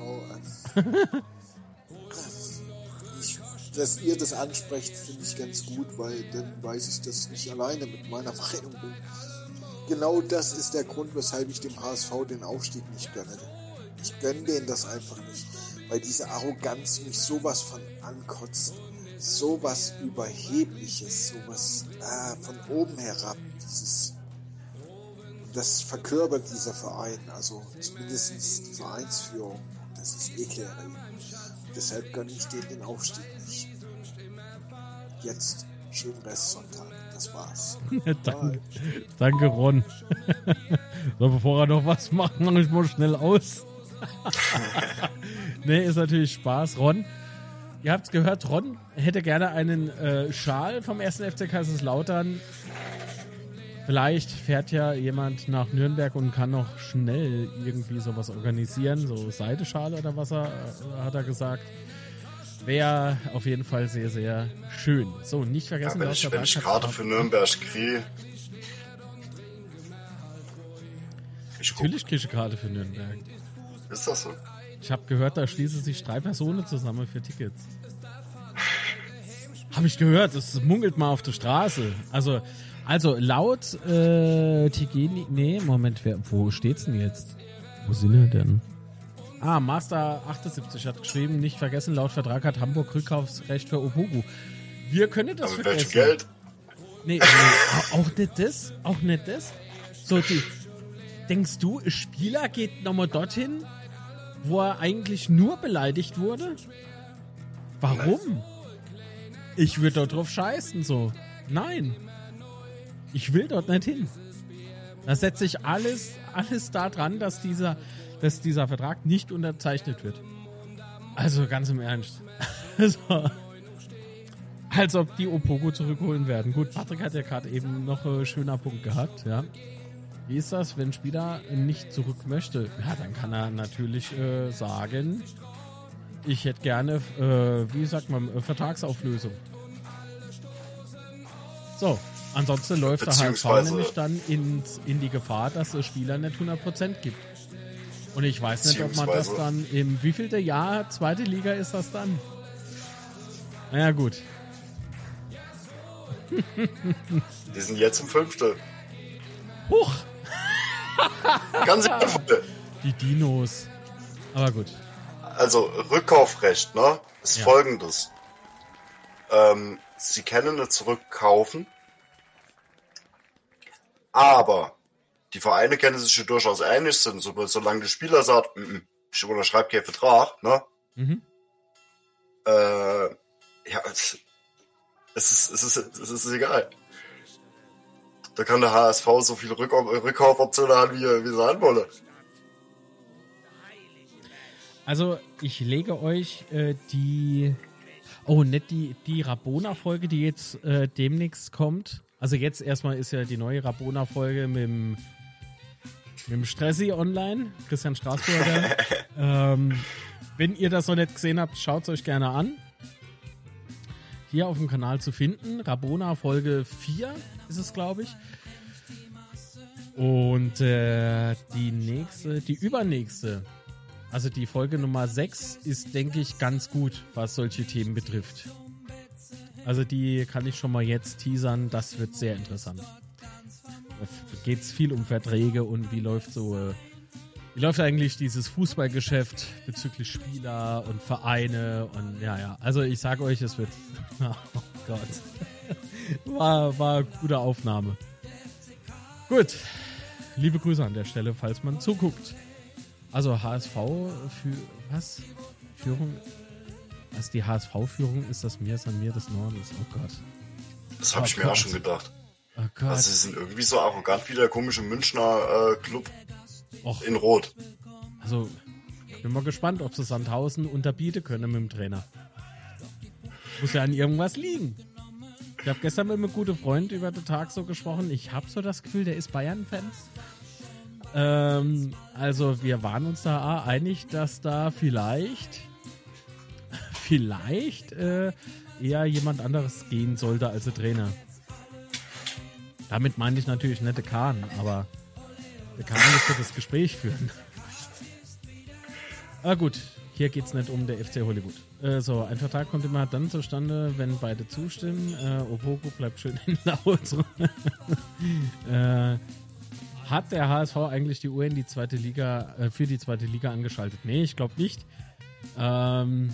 ich, dass ihr das ansprecht, finde ich ganz gut, weil dann weiß ich, dass ich nicht alleine mit meiner Meinung bin. Genau das ist der Grund, weshalb ich dem HSV den Aufstieg nicht gönne. Ich gönne denen das einfach nicht, weil diese Arroganz mich sowas von ankotzt. Sowas Überhebliches, sowas äh, von oben herab. Dieses, das verkörpert dieser Verein, also zumindest die Vereinsführung. Das ist ekelerregend. Deshalb gönne ich denen den Aufstieg nicht. Jetzt schönen Restsonntag. Das war's. danke, danke, Ron. so, bevor er noch was macht, mache ich mal schnell aus. nee, ist natürlich Spaß. Ron, ihr habt es gehört, Ron hätte gerne einen äh, Schal vom 1. FC Kaiserslautern. Vielleicht fährt ja jemand nach Nürnberg und kann noch schnell irgendwie sowas organisieren, so Seideschale oder was er, äh, hat er gesagt. Wäre auf jeden Fall sehr, sehr schön. So, nicht vergessen, ja, wenn ich, wenn ich Karte für Nürnberg kriege. Natürlich kriege ich Karte für Nürnberg. Ist das so? Ich habe gehört, da schließen sich drei Personen zusammen für Tickets. Habe ich gehört, das munkelt mal auf der Straße. Also, also laut äh, Tigeni, nee, Moment, wer, wo steht's denn jetzt? Wo sind wir denn? Ah, Master 78 hat geschrieben, nicht vergessen, laut Vertrag hat Hamburg Rückkaufsrecht für Opogu. Wir können das welchem vergessen. Geld? Nee, nee, auch nicht das, auch nicht das. So, die, denkst du, Spieler geht nochmal dorthin, wo er eigentlich nur beleidigt wurde? Warum? Ich würde dort drauf scheißen, so. Nein. Ich will dort nicht hin. Da setze ich alles, alles dran, dass dieser, dass dieser Vertrag nicht unterzeichnet wird. Also ganz im Ernst. Also, als ob die Opogo zurückholen werden. Gut, Patrick hat ja gerade eben noch einen schöner Punkt gehabt, ja. Wie ist das, wenn ein Spieler nicht zurück möchte? Ja, dann kann er natürlich äh, sagen, ich hätte gerne, äh, wie sagt man, äh, Vertragsauflösung. So, ansonsten läuft der HSV nämlich dann ins, in die Gefahr, dass der Spieler nicht 100% gibt. Und ich weiß nicht, ob man das dann im wievielte Jahr, zweite Liga ist das dann? Naja, gut. Die sind jetzt im Fünfte. Huch, Ganz einfach. die Dinos. Aber gut. Also Rückkaufrecht, ne? Ist Ja. folgendes. Ähm, sie können es zurückkaufen, aber die Vereine können sich ja durchaus einig sind, so, solange der Spieler sagt, "Mm, mm, ich unterschreibe keinen Vertrag, ne? Mhm. Äh, ja, es, es, ist, es, ist, es ist egal. Da kann der HSV so viele Rück Rückkaufoptionen haben, wie, er- wie er haben wolle. Also, ich lege euch äh, die. Oh, nicht die, die Rabona-Folge, die jetzt äh, demnächst kommt. Also, jetzt erstmal ist ja die neue Rabona-Folge mit dem, mit dem Stressi online, Christian Straßburger. ähm, wenn ihr das noch nicht gesehen habt, schaut es euch gerne an. Hier auf dem Kanal zu finden. Rabona Folge 4 ist es, glaube ich. Und äh, die nächste, die übernächste, also die Folge Nummer 6 ist, denke ich, ganz gut, was solche Themen betrifft. Also die kann ich schon mal jetzt teasern, das wird sehr interessant. Da geht es viel um Verträge und wie läuft so, äh, wie läuft eigentlich dieses Fußballgeschäft bezüglich Spieler und Vereine und ja, ja. Also ich sage euch, es wird, oh Gott, war, war eine gute Aufnahme. Gut, liebe Grüße an der Stelle, falls man zuguckt. Also HSV für was? Führung? Was die HSV-Führung ist das Mir, ist an mir des Nordens. Oh Gott. Das habe Oh ich mir Gott. auch schon gedacht. Oh Gott. Also sie sind irgendwie so arrogant wie der komische Münchner äh, Club Och, in Rot. also, bin mal gespannt, ob sie Sandhausen unterbieten können mit dem Trainer. Muss ja an irgendwas liegen. Ich habe gestern mit einem guten Freund über den Tag so gesprochen. Ich habe so das Gefühl, der ist Bayern-Fan. Ähm, also wir waren uns da einig, dass da vielleicht, vielleicht äh, eher jemand anderes gehen sollte als der Trainer. Damit meine ich natürlich der Kahn, aber der Kahn müsste das Gespräch führen. Aber gut, hier geht es nicht um der FC Hollywood. Äh, so, ein Vertrag kommt immer dann zustande, wenn beide zustimmen. Äh, Opoku bleibt schön in Laut. äh, hat der HSV eigentlich die Uhr in die zweite Liga, äh, für die zweite Liga angeschaltet? Nee, ich glaube nicht. Ähm,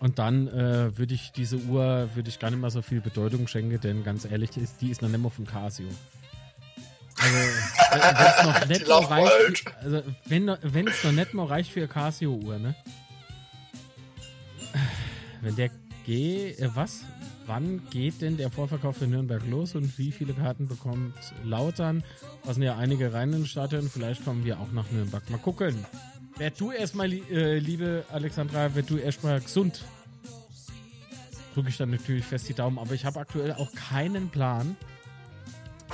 und dann äh, würde ich diese Uhr, würde ich gar nicht mehr so viel Bedeutung schenken, denn ganz ehrlich, die ist, noch nicht mal von Casio. Also, wenn es noch nicht Die mal laufen reicht, alt. für- also wenn es noch nicht mal reicht für eine Casio-Uhr, ne? Wenn der geht, äh, was? Wann geht denn der Vorverkauf für Nürnberg los und wie viele Karten bekommt Lautern? Da sind ja einige rein ins Stadion, vielleicht kommen wir auch nach Nürnberg. Mal gucken. Werd du erstmal, äh, liebe Alexandra, werd du erstmal gesund. Drücke ich dann natürlich fest die Daumen, aber ich habe aktuell auch keinen Plan,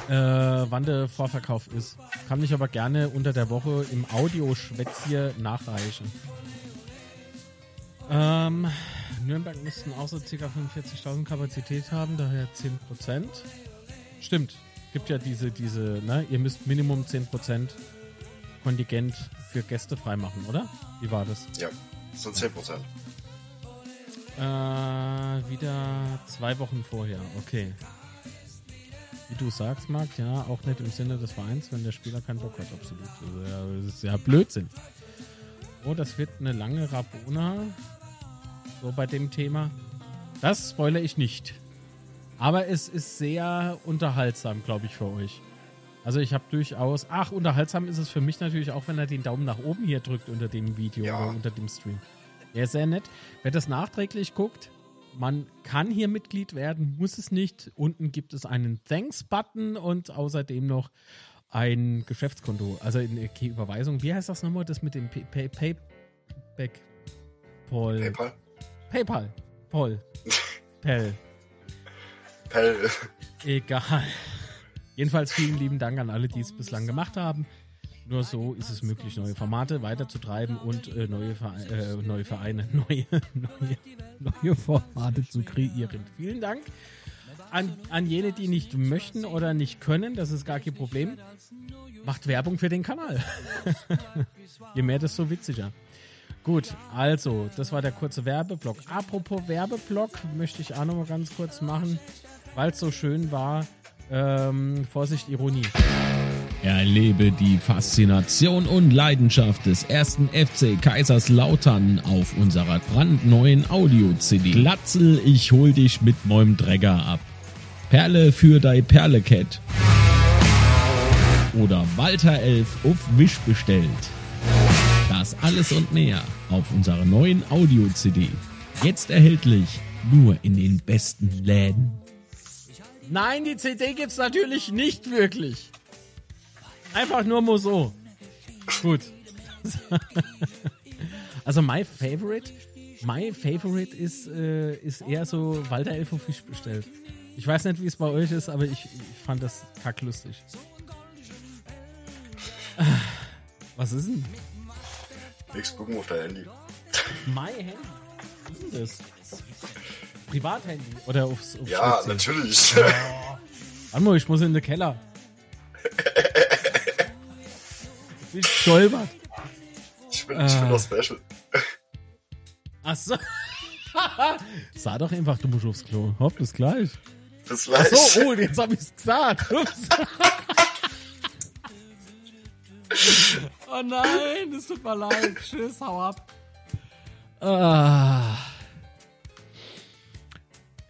äh, wann der Vorverkauf ist. Kann mich aber gerne unter der Woche im Audioschwätz hier nachreichen. Ähm, Nürnberg müssten auch so ca. 45.000 Kapazität haben, daher 10%. Stimmt. Gibt ja diese, diese, ne, ihr müsst Minimum 10% Kontingent für Gäste freimachen, oder? Wie war das? Ja, das sind 10 Prozent. Äh, wieder zwei Wochen vorher, okay. Wie du sagst, Marc, ja, auch nicht im Sinne des Vereins, wenn der Spieler keinen Bock hat, absolut. Also, ja, das ist ja Blödsinn. Oh, das wird eine lange Rabona. So bei dem Thema. Das spoilere ich nicht. Aber es ist sehr unterhaltsam, glaube ich, für euch. Also ich habe durchaus. Ach, unterhaltsam ist es für mich natürlich auch, wenn er den Daumen nach oben hier drückt unter dem Video Ja. oder unter dem Stream. Ja, sehr nett. Wer das nachträglich guckt, man kann hier Mitglied werden, muss es nicht. Unten gibt es einen Thanks-Button und außerdem noch ein Geschäftskonto. Also eine okay, Überweisung. Wie heißt das nochmal? Das mit dem Pay, Pay, Payback? Paul. PayPal? PayPal. Paul. Pell. Pell. Egal. Jedenfalls vielen lieben Dank an alle, die es bislang gemacht haben. Nur so ist es möglich, neue Formate weiterzutreiben und äh, neue, Vere äh, neue Vereine, neue, neue, neue Formate zu kreieren. Vielen Dank an, an jene, die nicht möchten oder nicht können. Das ist gar kein Problem. Macht Werbung für den Kanal. Je mehr, desto witziger. Gut, also, das war der kurze Werbeblock. Apropos Werbeblock, möchte ich auch noch mal ganz kurz machen, weil es so schön war. Ähm, Vorsicht, Ironie. Erlebe die Faszination und Leidenschaft des ersten FC Kaiserslautern auf unserer brandneuen Audio-CD. Glatzel, ich hol dich mit neuem Träger ab. Perle für dei Perlecat. Oder Walter Elf auf Wisch bestellt. Das alles und mehr auf unserer neuen Audio-CD. Jetzt erhältlich nur in den besten Läden. Nein, die CD gibt's natürlich nicht wirklich. Einfach nur mal so. Gut. Also my favorite, my favorite ist, äh, ist eher so Walter Elfo Fisch bestellt. Ich weiß nicht, wie es bei euch ist, aber ich, ich fand das kacklustig. Was ist denn? Nix gucken auf dein Handy. My Handy? Was ist denn das? Privathandy? Oder aufs, aufs Ja, PC? natürlich. Warte mal, ich muss in den Keller. Ich bin stolpert. Ich bin, ich bin doch special. Ach so. Sag doch einfach, du musst aufs Klo. Hopp, bis gleich. Bis gleich. So, oh, jetzt hab ich's gesagt. Ups. oh nein, das tut mir leid. Tschüss, hau ab. Ah.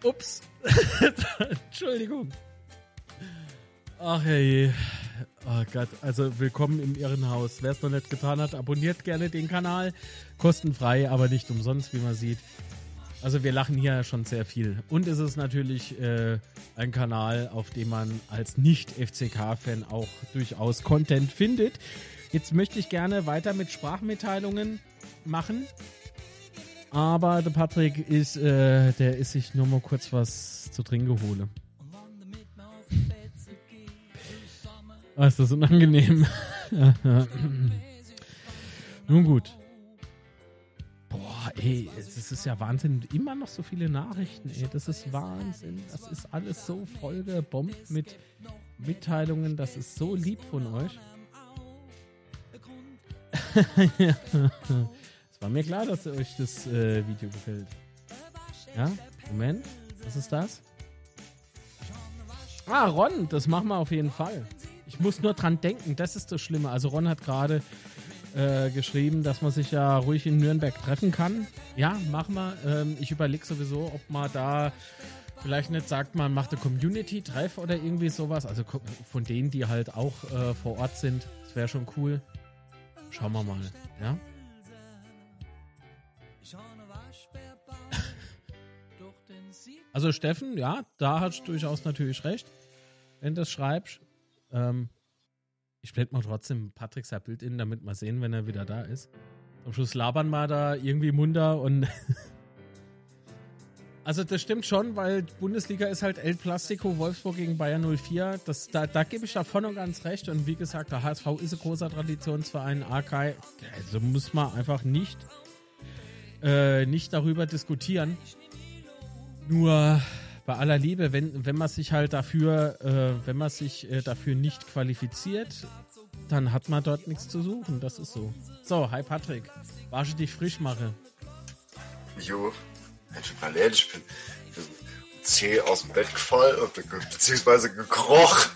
Ups. Entschuldigung. Ach hey. Oh Gott, also willkommen im Irrenhaus. Wer es noch nicht getan hat, abonniert gerne den Kanal. Kostenfrei, aber nicht umsonst, wie man sieht. Also wir lachen hier schon sehr viel. Und es ist natürlich äh, ein Kanal, auf dem man als Nicht-FCK-Fan auch durchaus Content findet. Jetzt möchte ich gerne weiter mit Sprachmitteilungen machen. Aber der Patrick ist, äh, der ist sich nur mal kurz was zu trinken geholt. Ah, ist das unangenehm. Nun gut. Boah, ey, es ist ja Wahnsinn. Immer noch so viele Nachrichten, ey. Das ist Wahnsinn. Das ist alles so vollgebombt mit Mitteilungen. Das ist so lieb von euch. Es war mir klar, dass euch das äh, Video gefällt. Ja, Moment. Was ist das? Ah, Ron, das machen wir auf jeden Fall. Ich muss nur dran denken, das ist das Schlimme. Also Ron hat gerade äh, geschrieben, dass man sich ja ruhig in Nürnberg treffen kann. Ja, machen wir. Ähm, ich überlege sowieso, ob man da vielleicht nicht sagt, man macht eine Community-Treff oder irgendwie sowas. Also von denen, die halt auch äh, vor Ort sind. Das wäre schon cool. Schauen wir mal, ja? Also Steffen, ja, da hast du durchaus natürlich recht, wenn du das schreibst. Ähm, ich blende mal trotzdem Patrick sein Bild in, damit wir sehen, wenn er wieder da ist. Am Schluss labern wir da irgendwie munter und Also das stimmt schon, weil Bundesliga ist halt El Plastico Wolfsburg gegen Bayern 04. Das, da, da gebe ich da voll und ganz recht. Und wie gesagt, der HSV ist ein großer Traditionsverein. AK, also muss man einfach nicht, äh, nicht darüber diskutieren. Nur bei aller Liebe, wenn, wenn man sich halt dafür, äh, wenn man sich äh, dafür nicht qualifiziert, dann hat man dort nichts zu suchen. Das ist so. So, hi Patrick. Wasche dich frisch mache. Jo, tut mir leid, ich bin, bin zäh aus dem Bett gefallen, be- beziehungsweise gekrochen.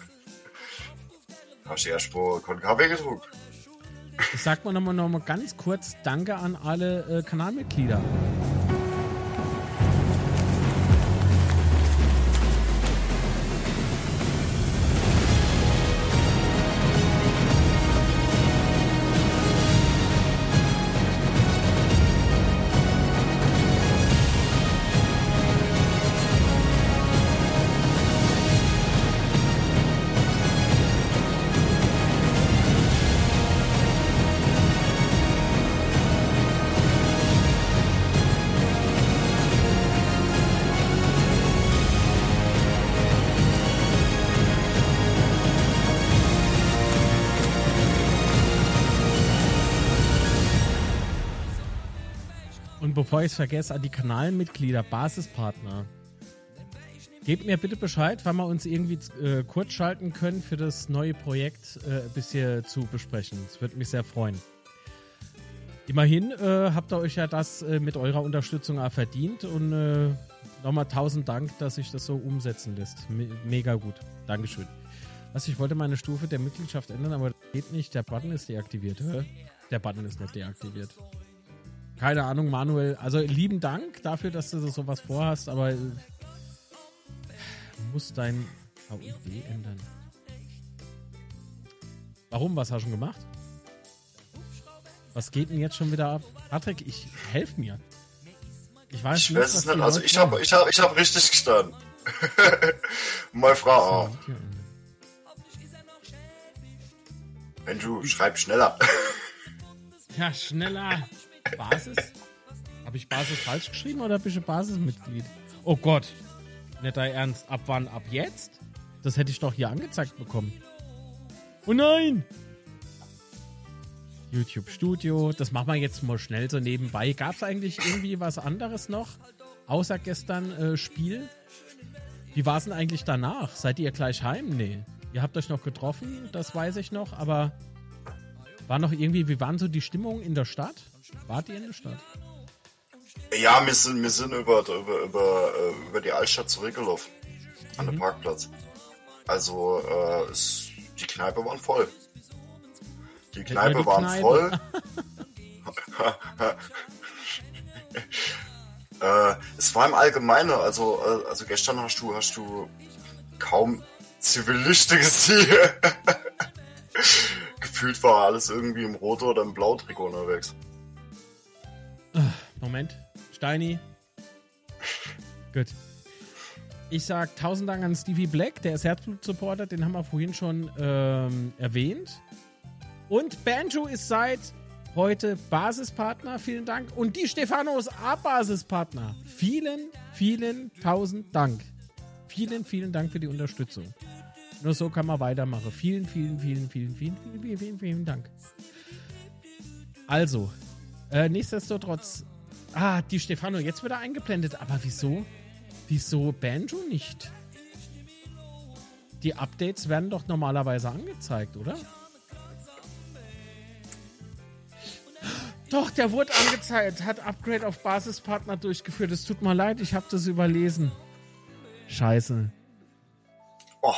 Hast du erst mal keinen Kaffee getrunken? Ich sag mal nochmal noch mal ganz kurz Danke an alle äh, Kanalmitglieder. Und bevor ich es vergesse, an die Kanalmitglieder, Basispartner. Gebt mir bitte Bescheid, wann wir uns irgendwie äh, kurz schalten können für das neue Projekt äh, ein bisschen zu besprechen. Das würde mich sehr freuen. Immerhin äh, habt ihr euch ja das äh, mit eurer Unterstützung auch verdient und äh, nochmal tausend Dank, dass sich das so umsetzen lässt. Me mega gut. Dankeschön. Was, ich wollte meine Stufe der Mitgliedschaft ändern, aber das geht nicht. Der Button ist deaktiviert. Hä? Der Button ist nicht deaktiviert. Keine Ahnung, Manuel. Also lieben Dank dafür, dass du sowas vorhast, aber äh, muss dein VID ändern. Warum? Was hast du schon gemacht? Was geht denn jetzt schon wieder ab? Patrick, ich helf mir. Ich weiß Ich nicht, weiß es nicht, also ich habe ich hab, ich hab richtig gestanden. Meine Frau auch. Du schreib schneller. Ja, schneller. Basis? Habe ich Basis falsch geschrieben oder bist du Basismitglied? Oh Gott. Dein Ernst. Ab wann? Ab jetzt? Das hätte ich doch hier angezeigt bekommen. Oh nein! YouTube Studio. Das machen wir jetzt mal schnell so nebenbei. Gab es eigentlich irgendwie was anderes noch? Außer gestern äh, Spiel? Wie war es denn eigentlich danach? Seid ihr gleich heim? Nee. Ihr habt euch noch getroffen, das weiß ich noch, aber war noch irgendwie, wie waren so die Stimmungen in der Stadt? Wart ihr in der Stadt? Ja, wir sind, wir sind über, über, über, äh, über die Altstadt zurückgelaufen. An den Parkplatz. Also, äh, es, die Kneipe waren voll. Die Kneipe die waren Kneipe. voll. äh, es war im Allgemeinen, also, äh, also gestern hast du, hast du kaum Zivilisten gesehen. Gefühlt war alles irgendwie im Rot- oder im Blautrikot unterwegs. Moment. Steini. Gut. Ich sag tausend Dank an Stevie Black, der ist Herzblut-Supporter, den haben wir vorhin schon ähm, erwähnt. Und Banjo ist seit heute Basispartner, vielen Dank. Und die Stefano ist auch Basispartner. Vielen, vielen tausend Dank. Vielen, vielen Dank für die Unterstützung. Nur so kann man weitermachen. Vielen, vielen, vielen, vielen, vielen, vielen, vielen, vielen, vielen Dank. Also, äh, nichtsdestotrotz. Ah, die Stefano jetzt wieder eingeblendet. Aber wieso? Wieso Banjo nicht? Die Updates werden doch normalerweise angezeigt, oder? Doch, der wurde angezeigt. Hat Upgrade auf Basispartner durchgeführt. Es tut mir leid, ich habe das überlesen. Scheiße. Oh,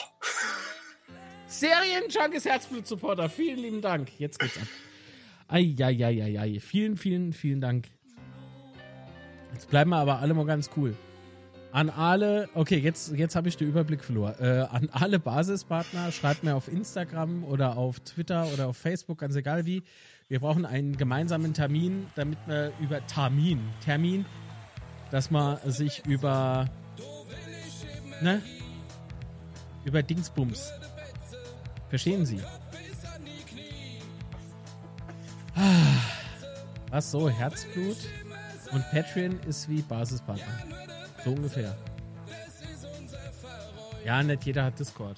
Serienjunkies Herzblut-Supporter, vielen lieben Dank. Jetzt geht's ab. Eieieiei. Vielen, vielen, vielen Dank. Jetzt bleiben wir aber alle mal ganz cool. An alle, okay, jetzt, jetzt habe ich den Überblick verloren. Äh, an alle Basispartner, schreibt mir auf Instagram oder auf Twitter oder auf Facebook, ganz egal wie. Wir brauchen einen gemeinsamen Termin, damit wir über Termin, Termin, dass man sich über, ne, über Dingsbums Verstehen Sie? Was so, Herzblut und Patreon ist wie Basispartner. So ungefähr. Ja, nicht jeder hat Discord.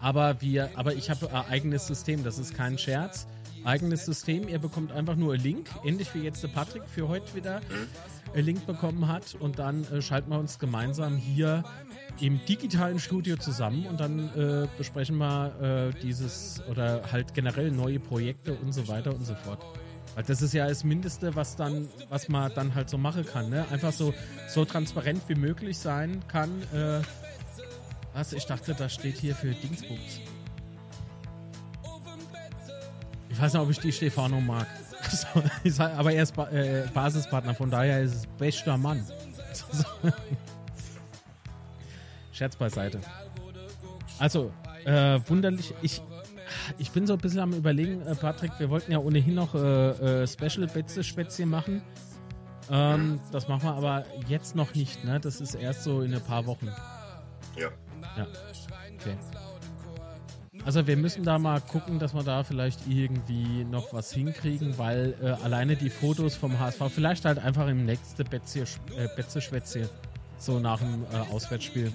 Aber wir, aber ich habe ein eigenes System, das ist kein Scherz. eigenes System. Ihr bekommt einfach nur einen Link, ähnlich wie jetzt der Patrick für heute wieder einen Link bekommen hat. Und dann äh, schalten wir uns gemeinsam hier im digitalen Studio zusammen und dann äh, besprechen wir äh, dieses oder halt generell neue Projekte und so weiter und so fort. Weil das ist ja das Mindeste, was dann, was man dann halt so machen kann, ne? Einfach so, so transparent wie möglich sein kann. Äh, was? Ich dachte, das steht hier für Dingsbums. Ich weiß nicht, ob ich die Stefano mag. So, aber er ist ba äh, Basispartner, von daher ist es bester Mann. So. Scherz beiseite. Also, äh, wunderlich. Ich, ich bin so ein bisschen am überlegen, äh, Patrick, wir wollten ja ohnehin noch äh, äh, Special Betze-Spätzchen machen. Ähm, das machen wir aber jetzt noch nicht, ne? Das ist erst so in ein paar Wochen. Ja. Ja. Okay. Also wir müssen da mal gucken, dass wir da vielleicht irgendwie noch was hinkriegen, weil äh, alleine die Fotos vom HSV, vielleicht halt einfach im nächsten Betze, äh, Betze so nach dem äh, Auswärtsspiel.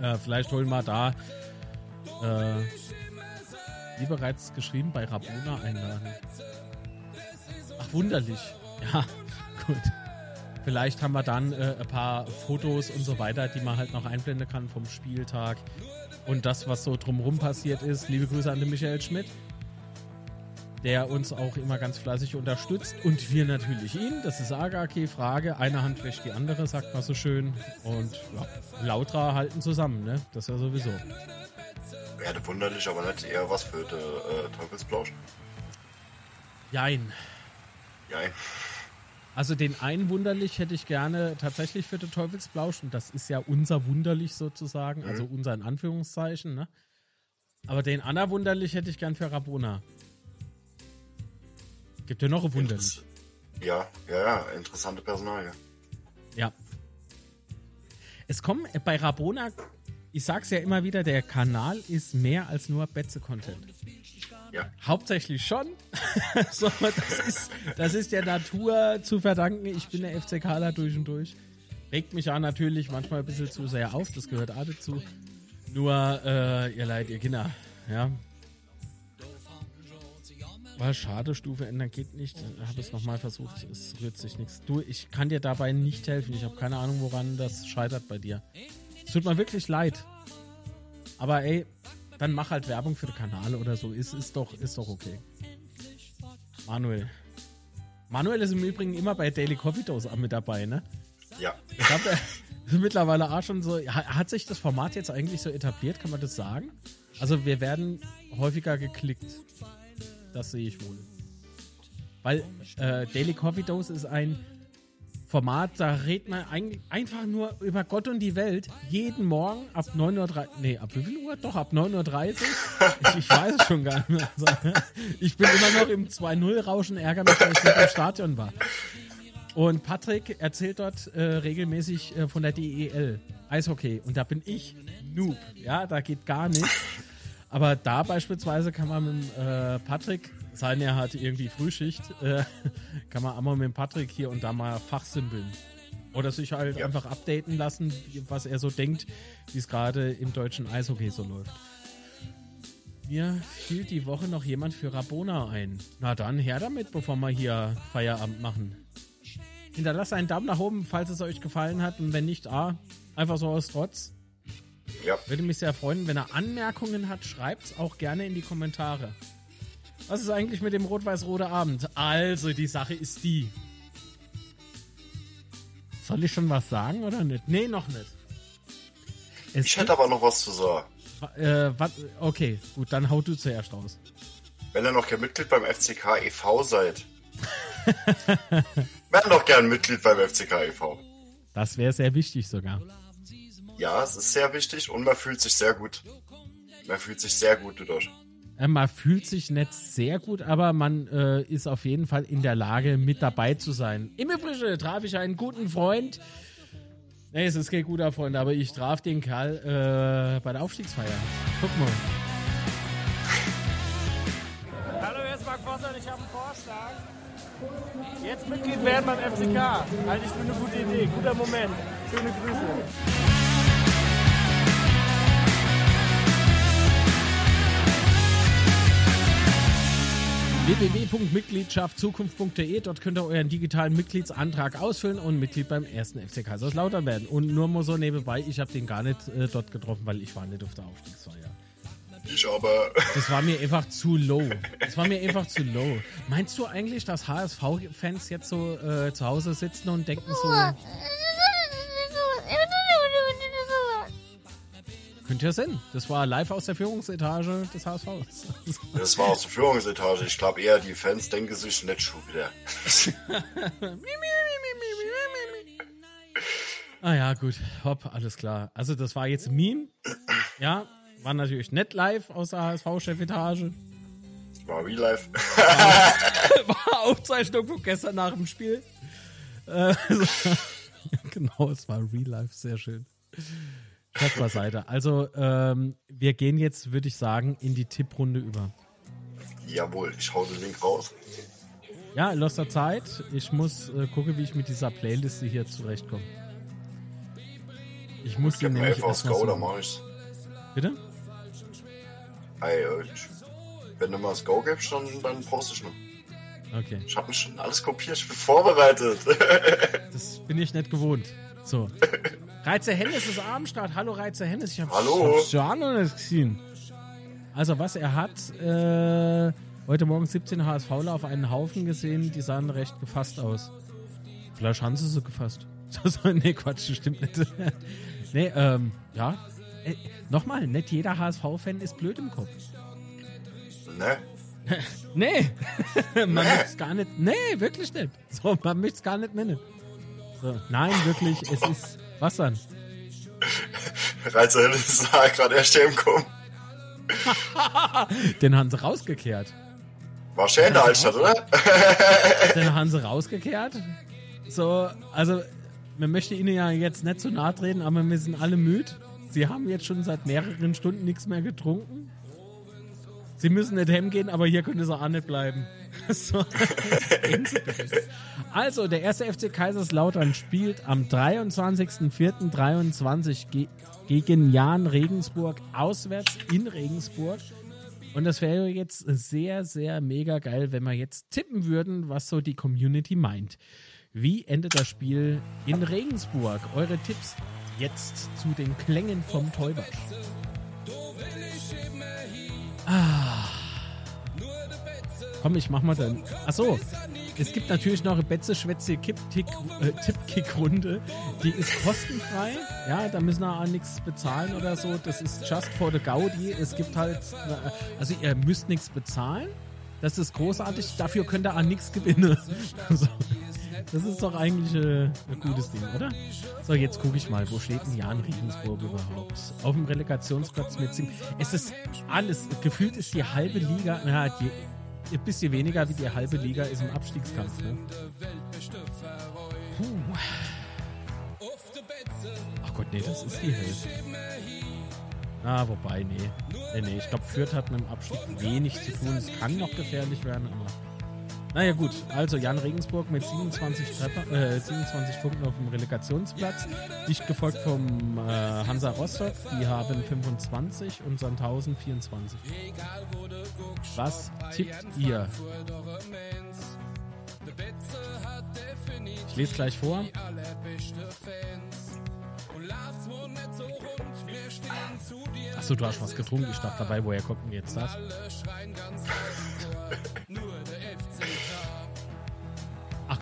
Äh, vielleicht holen wir da, äh, wie bereits geschrieben, bei Rabona einladen. Ach, wunderlich. Ja, gut. Vielleicht haben wir dann äh, ein paar Fotos und so weiter, die man halt noch einblenden kann vom Spieltag. Und das, was so drumherum passiert ist. Liebe Grüße an den Michael Schmidt, der uns auch immer ganz fleißig unterstützt. Und wir natürlich ihn. Das ist gar keine Frage. Eine Hand wäscht die andere, sagt man so schön. Und ja, Lautra halten zusammen, ne? Das ist ja sowieso. Wäre wunderlich, aber nicht eher was für den äh, Teufelsplausch. Jein. Ja, Also den einen Wunderlich hätte ich gerne tatsächlich für den Teufelsblausch und das ist ja unser Wunderlich sozusagen, also unser in Anführungszeichen, ne? Aber den anderen Wunderlich hätte ich gern für Rabona. Gibt ja noch ein Wunderlich. ja, ja, ja, interessante Personalie. Ja. Es kommen äh, bei Rabona, ich sag's ja immer wieder, der Kanal ist mehr als nur Betze-Content. Ja, Hauptsächlich schon. so, das, ist, das ist der Natur zu verdanken. Ich bin der FCKler durch und durch. Regt mich auch natürlich manchmal ein bisschen zu sehr auf, das gehört auch dazu. Nur, äh, ihr Leid, ihr Kinder, ja. War schade, Stufe ändern geht nicht. Habe es nochmal versucht, es rührt sich nichts. Du, ich kann dir dabei nicht helfen. Ich habe keine Ahnung, woran das scheitert bei dir. Es tut mir wirklich leid. Aber ey, dann mach halt Werbung für den Kanal oder so. Ist, ist, doch, ist doch okay. Manuel. Manuel ist im Übrigen immer bei Daily Coffee Dose mit dabei, ne? ja. Ich glaube, er ist mittlerweile auch schon so. Hat, hat sich das Format jetzt eigentlich so etabliert, kann man das sagen? Also, wir werden häufiger geklickt. Das sehe ich wohl. Weil äh, Daily Coffee Dose ist ein Format, da redet man ein, einfach nur über Gott und die Welt. Jeden Morgen ab 9.30 Uhr. Nee, ab wie viel Uhr? Doch, ab 9.30 Uhr. Ich, ich weiß es schon gar nicht mehr. Also, ich bin immer noch im 2-0-Rauschen, ärgere mich, dass ich nicht im Stadion war. Und Patrick erzählt dort äh, regelmäßig äh, von der DEL, Eishockey. Und da bin ich Noob. Ja, da geht gar nichts. Aber da beispielsweise kann man mit äh, Patrick, sein er hat irgendwie Frühschicht, äh, kann man auch mal mit Patrick hier und da mal fachsimpeln. Oder sich halt Ja. einfach updaten lassen, was er so denkt, wie es gerade im deutschen Eishockey so läuft. Mir fiel die Woche noch jemand für Rabona ein. Na dann, her damit, bevor wir hier Feierabend machen. Hinterlasst einen Daumen nach oben, falls es euch gefallen hat. Und wenn nicht, ah, einfach so aus Trotz. Ja, Würde mich sehr freuen, wenn er Anmerkungen hat, schreibt's auch gerne in die Kommentare. Was ist eigentlich mit dem rot-weiß-rote Abend? Also, die Sache ist die. Soll ich schon was sagen oder nicht? Nee, noch nicht. Es ich hätte aber noch was zu sagen. äh, wat, okay, gut, dann hau du zuerst raus. Wenn ihr noch kein Mitglied beim FCK e.V. seid, werden doch gern Mitglied beim FCK e.V. Das wäre sehr wichtig sogar. Ja, es ist sehr wichtig und man fühlt sich sehr gut. Man fühlt sich sehr gut dadurch. Äh, Man fühlt sich nicht sehr gut, aber man äh, ist auf jeden Fall in der Lage, mit dabei zu sein. Im Übrigen traf ich einen guten Freund. Nee, es ist kein guter Freund, aber ich traf den Kerl äh, bei der Aufstiegsfeier. Guck mal. Hallo, hier ist Marc und ich habe einen Vorschlag. Jetzt Mitglied werden beim FCK. Halte ich für eine gute Idee. Guter Moment. Schöne Grüße. www.mitgliedschaftzukunft.de. Dort könnt ihr euren digitalen Mitgliedsantrag ausfüllen und Mitglied beim ersten FC Kaiserslautern werden. Und nur mal so nebenbei, ich habe den gar nicht äh, dort getroffen, weil ich war nicht auf der Aufstiegsfeier. Ich aber. Das war mir einfach zu low. Das war mir einfach zu low. Meinst du eigentlich, dass HSV-Fans jetzt so äh, zu Hause sitzen und denken so, könnte ja sein. Das war live aus der Führungsetage des HSV. Das war aus der Führungsetage. Ich glaube eher, die Fans denken sich nicht schon wieder. ah ja, gut. Hopp, alles klar. Also das war jetzt ein Meme. Ja, war natürlich nicht live aus der HSV-Chefetage. War real life. War Aufzeichnung von gestern nach dem Spiel. Äh, genau, es war real life, sehr schön. Scherz beiseite. Also, ähm, wir gehen jetzt, würde ich sagen, in die Tipprunde über. Jawohl, ich hau den Link raus. Ja, in loster Zeit. Ich muss äh, gucken, wie ich mit dieser Playliste hier zurechtkomme. Ich muss mir nämlich Go, dann so, mach ich's. Bitte? Ey, äh, wenn du mal das Go gibst, dann, dann poste ich noch. Okay. Ich habe mir schon alles kopiert, ich bin vorbereitet. Das bin ich nicht gewohnt. So. Reizer Hennes ist am Start. Hallo Reizer Hennes. Ich habe schon nicht gesehen. Also was er hat, äh, heute Morgen 17 HSVler auf einen Haufen gesehen, die sahen recht gefasst aus. Vielleicht haben sie so gefasst. Nee, Quatsch, das stimmt nicht. nee, ähm, ja. Äh, Nochmal, nicht jeder HSV-Fan ist blöd im Kopf. ne? Nee, man möchte es gar nicht. Nee, wirklich nicht. So, man möchte es gar nicht nennen. So, nein, wirklich, es ist. Was dann? Reizer ist gerade erst hergekommen. Den haben sie rausgekehrt. War schön in der Altstadt, oder? Den haben sie rausgekehrt. So, also, man möchte ihnen ja jetzt nicht zu nahe treten, aber wir sind alle müde. Sie haben jetzt schon seit mehreren Stunden nichts mehr getrunken. Sie müssen nicht hemgehen, aber hier können sie auch nicht bleiben. So. also, der erste FC Kaiserslautern spielt am 23.04.23 ge gegen Jan Regensburg auswärts in Regensburg. Und das wäre jetzt sehr, sehr mega geil, wenn wir jetzt tippen würden, was so die Community meint. Wie endet das Spiel in Regensburg? Eure Tipps jetzt zu den Klängen vom Täuber. Ah. Komm, ich mach mal dann. Achso, es gibt natürlich noch eine Betze-Schwätze Tipp-Kick-Runde. Die ist kostenfrei. Ja, da müssen wir auch nichts bezahlen oder so. Das ist just for the Gaudi. Es gibt halt, also ihr müsst nichts bezahlen. Das ist großartig. Dafür könnt ihr auch nichts gewinnen. So. Das ist doch eigentlich äh, ein gutes Ding, oder? So, jetzt gucke ich mal, wo steht denn Jan Regensburg überhaupt? Auf dem Relegationsplatz mit sieben. Es ist alles, gefühlt ist die halbe Liga, na, die, ein bisschen weniger wie die halbe Liga ist im Abstiegskampf. Ne? Ach Gott, nee, das ist die Hälfte. Ah, wobei, nee. Nee, nee, ich glaube, Fürth hat mit dem Abstieg wenig zu tun. Es kann noch gefährlich werden, aber. Naja, gut. Also, Jan Regensburg mit 27, Treffer, äh, 27 Punkten auf dem Relegationsplatz. Dicht gefolgt vom äh, Hansa Rostock. Die haben 25 und Sandhausen 24. Was tippt ihr? Ich lese gleich vor. Achso, du hast was getrunken. Ich dachte dabei, woher kommt denn jetzt das?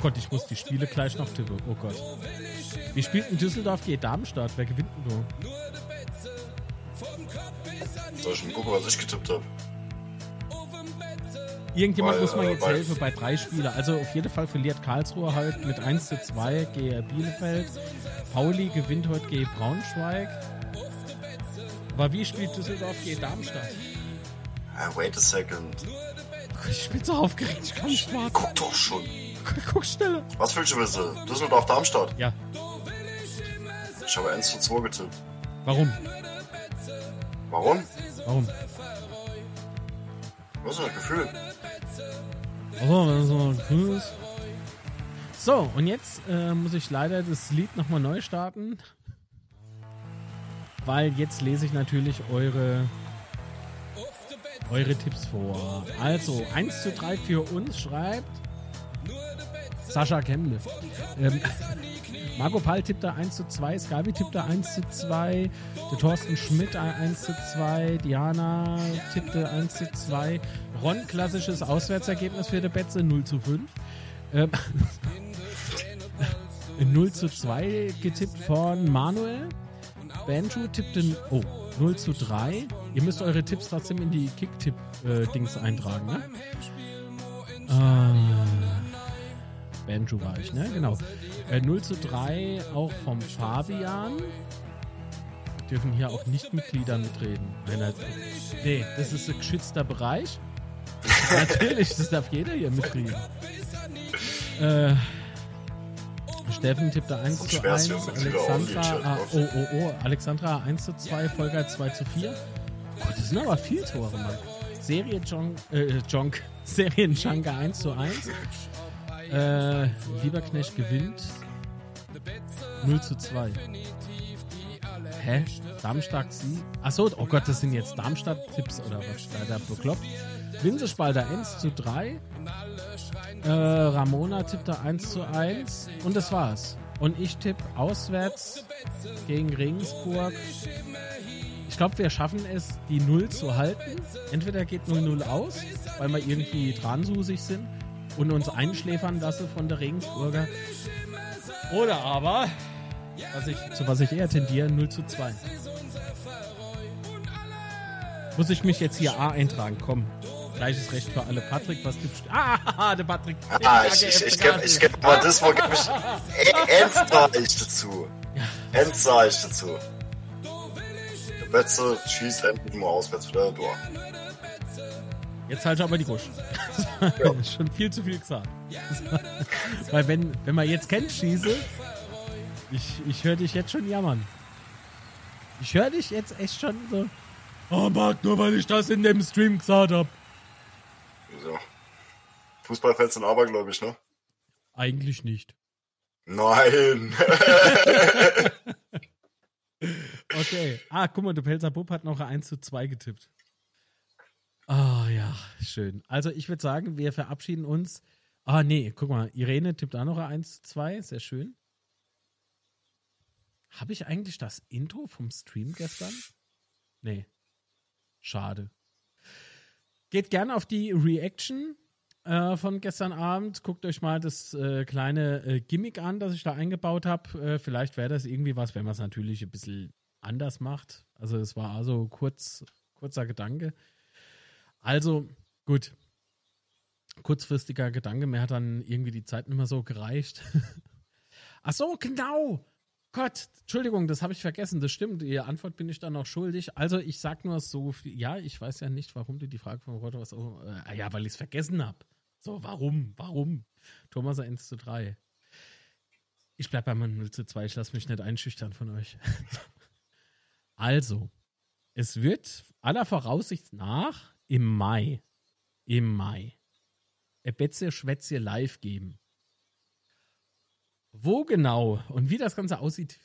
Gott, ich muss die Spiele gleich noch tippen. Oh Gott. Wie spielt in Düsseldorf gegen Darmstadt? Wer gewinnt denn da? Soll ich mal gucken, was ich getippt habe? Irgendjemand Weil, muss mal äh, jetzt helfen bei drei Spielen. Also auf jeden Fall verliert Karlsruhe halt mit 1 zu 2 gegen Bielefeld. Pauli gewinnt heute gegen Braunschweig. Aber wie spielt Düsseldorf gegen Darmstadt? Ah, wait a second. Ich bin so aufgeregt, ich kann nicht warten. Guck doch schon. Guck schneller. Was willst du wissen? Düsseldorf, Darmstadt. Ja, Ich habe 1 zu 2 getippt. warum? Warum? Warum? Was ist das Gefühl? Oh, wenn das so cool ist. So, und jetzt äh, muss ich leider das Lied nochmal neu starten. Weil jetzt lese ich natürlich eure eure Tipps vor. Also 1 zu 3 für uns schreibt Sascha Kemble. Ähm, Marco Pall tippt da 1 zu 2, Skabi tippt da 1 zu 2, der Thorsten Schmidt 1 zu 2, Diana tippte 1 zu 2, Ron klassisches Auswärtsergebnis für der Betze 0 zu 5. Ähm, 0 zu 2 getippt von Manuel. Banjo tippte oh, 0 zu 3. Ihr müsst eure Tipps trotzdem in die Kick-Tipp-Dings eintragen, ne? Ah, Banjo war ich, ne? Genau. Äh, 0 zu 3 auch vom Fabian. Dürfen hier auch Nicht-Mitglieder mitreden. Also, nee, das ist ein geschützter Bereich. Natürlich, das darf jeder hier mitreden. Äh, Steffen tippt da 1 zu 1, Alexandra, ah, oh, oh, oh, Alexandra 1 zu 2, Volker 2 zu 4. Gott, das sind aber viele Tore, Mann. Serie Jong, äh, Jonk, Serien Junker 1 zu 1. Äh, Lieberknecht gewinnt 0 zu 2. Hä? Darmstadt sie? Achso, oh Gott, das sind jetzt Darmstadt-Tipps oder was? Da, da bekloppt. Winsespalter 1 zu 3. Äh, Ramona tippte 1 zu 1. Und das war's. Und ich tippe auswärts gegen Regensburg. Ich glaube, wir schaffen es, die 0 zu halten. Entweder geht 0-0 aus, weil wir irgendwie dransusig sind und uns einschläfern lassen von der Regensburger. Oder aber, was ich, zu was ich eher tendiere, 0 zu 2. Muss ich mich jetzt hier A eintragen? Komm. Gleiches Recht für alle. Patrick, was gibt's? Ah, der Patrick. Ah, ich, ich, ich gebe ich geb mal das, wo gebe ich. Ich dazu. Ich dazu. Der Betze schießt endlich mal auswärts wieder durch. Jetzt halte ich aber die Gusch. Das ist schon viel zu viel gesagt. Weil wenn, wenn man jetzt kennt, schieße, ich, ich höre dich jetzt schon jammern. Ich höre dich jetzt echt schon so. Oh, Marc, nur weil ich das in dem Stream gesagt habe. So. Fußballfans sind abergläubig, ne? Eigentlich nicht. Nein. okay. Ah, guck mal, der Pelzer Bub hat noch ein 1 zu 2 getippt. Ah, oh, ja, schön. Also, ich würde sagen, wir verabschieden uns. Ah, nee, guck mal, Irene tippt auch noch ein 1 zu 2. Sehr schön. Habe ich eigentlich das Intro vom Stream gestern? Nee. Schade. Geht gerne auf die Reaction äh, von gestern Abend. Guckt euch mal das äh, kleine äh, Gimmick an, das ich da eingebaut habe. Äh, vielleicht wäre das irgendwie was, wenn man es natürlich ein bisschen anders macht. Also es war also kurz, kurzer Gedanke. Also, gut. Kurzfristiger Gedanke, mir hat dann irgendwie die Zeit nicht mehr so gereicht. Ach so, genau. Gott, Entschuldigung, das habe ich vergessen. Das stimmt. Die Antwort bin ich dann noch schuldig. Also ich sag nur so viel. Ja, ich weiß ja nicht, warum du die Frage von Rotter was. Oh, äh, ja, weil ich es vergessen habe. So, warum? Warum? Thomas 1 zu 3. Ich bleib bei meinem 0 zu 2. Ich lasse mich nicht einschüchtern von euch. also, es wird aller Voraussicht nach im Mai, im Mai, Betze Schwätze live geben. Wo genau und wie das Ganze aussieht,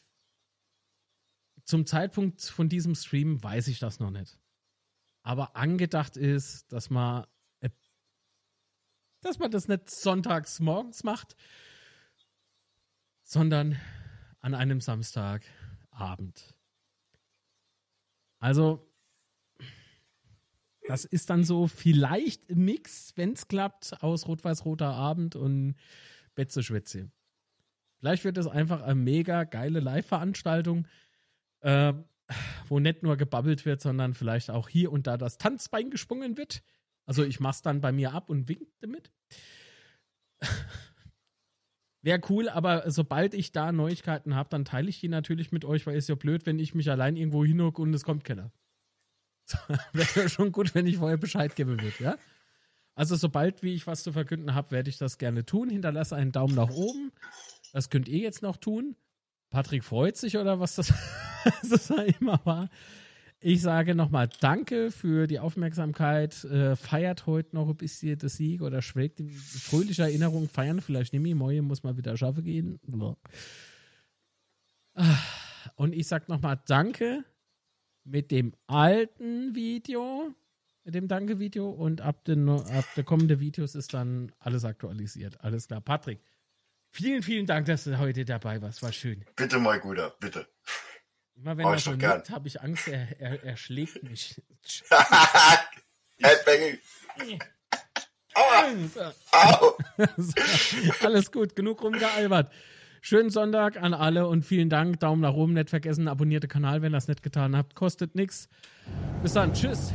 zum Zeitpunkt von diesem Stream weiß ich das noch nicht. Aber angedacht ist, dass man, äh, dass man das nicht sonntags morgens macht, sondern an einem Samstagabend. Also, das ist dann so vielleicht ein Mix, wenn es klappt, aus Rot-Weiß-Roter Abend und Betze-Schwätze. Vielleicht wird es einfach eine mega geile Live-Veranstaltung, äh, wo nicht nur gebabbelt wird, sondern vielleicht auch hier und da das Tanzbein gesprungen wird. Also ich mach's dann bei mir ab und wink damit. Wäre cool, aber sobald ich da Neuigkeiten habe, dann teile ich die natürlich mit euch, weil es ja blöd, wenn ich mich allein irgendwo hinhocke und es kommt keiner. Wäre schon gut, wenn ich vorher Bescheid geben würde, ja? Also sobald wie ich was zu verkünden habe, werde ich das gerne tun. Hinterlasse einen Daumen nach oben. Das könnt ihr jetzt noch tun. Patrick freut sich oder was das, das immer war. Ich sage nochmal Danke für die Aufmerksamkeit. Äh, feiert heute noch ein bisschen das Sieg oder schwelgt in fröhlicher Erinnerung. Feiern vielleicht nicht mehr. Morgen muss mal wieder schaffen gehen. Und ich sage nochmal Danke mit dem alten Video mit dem Danke-Video und ab den, ab der kommenden Videos ist dann alles aktualisiert. Alles klar. Patrick, vielen, vielen Dank, dass du heute dabei warst. War schön. Bitte, mein Guter, bitte. Immer wenn Mach er so nickt, habe ich Angst, er, er, er schlägt mich. Headbanging. So. Au. So, Alles gut, genug rumgealbert. Schönen Sonntag an alle und vielen Dank. Daumen nach oben, nicht vergessen, abonniert den Kanal, wenn ihr das nicht getan habt. Kostet nichts. Bis dann, tschüss.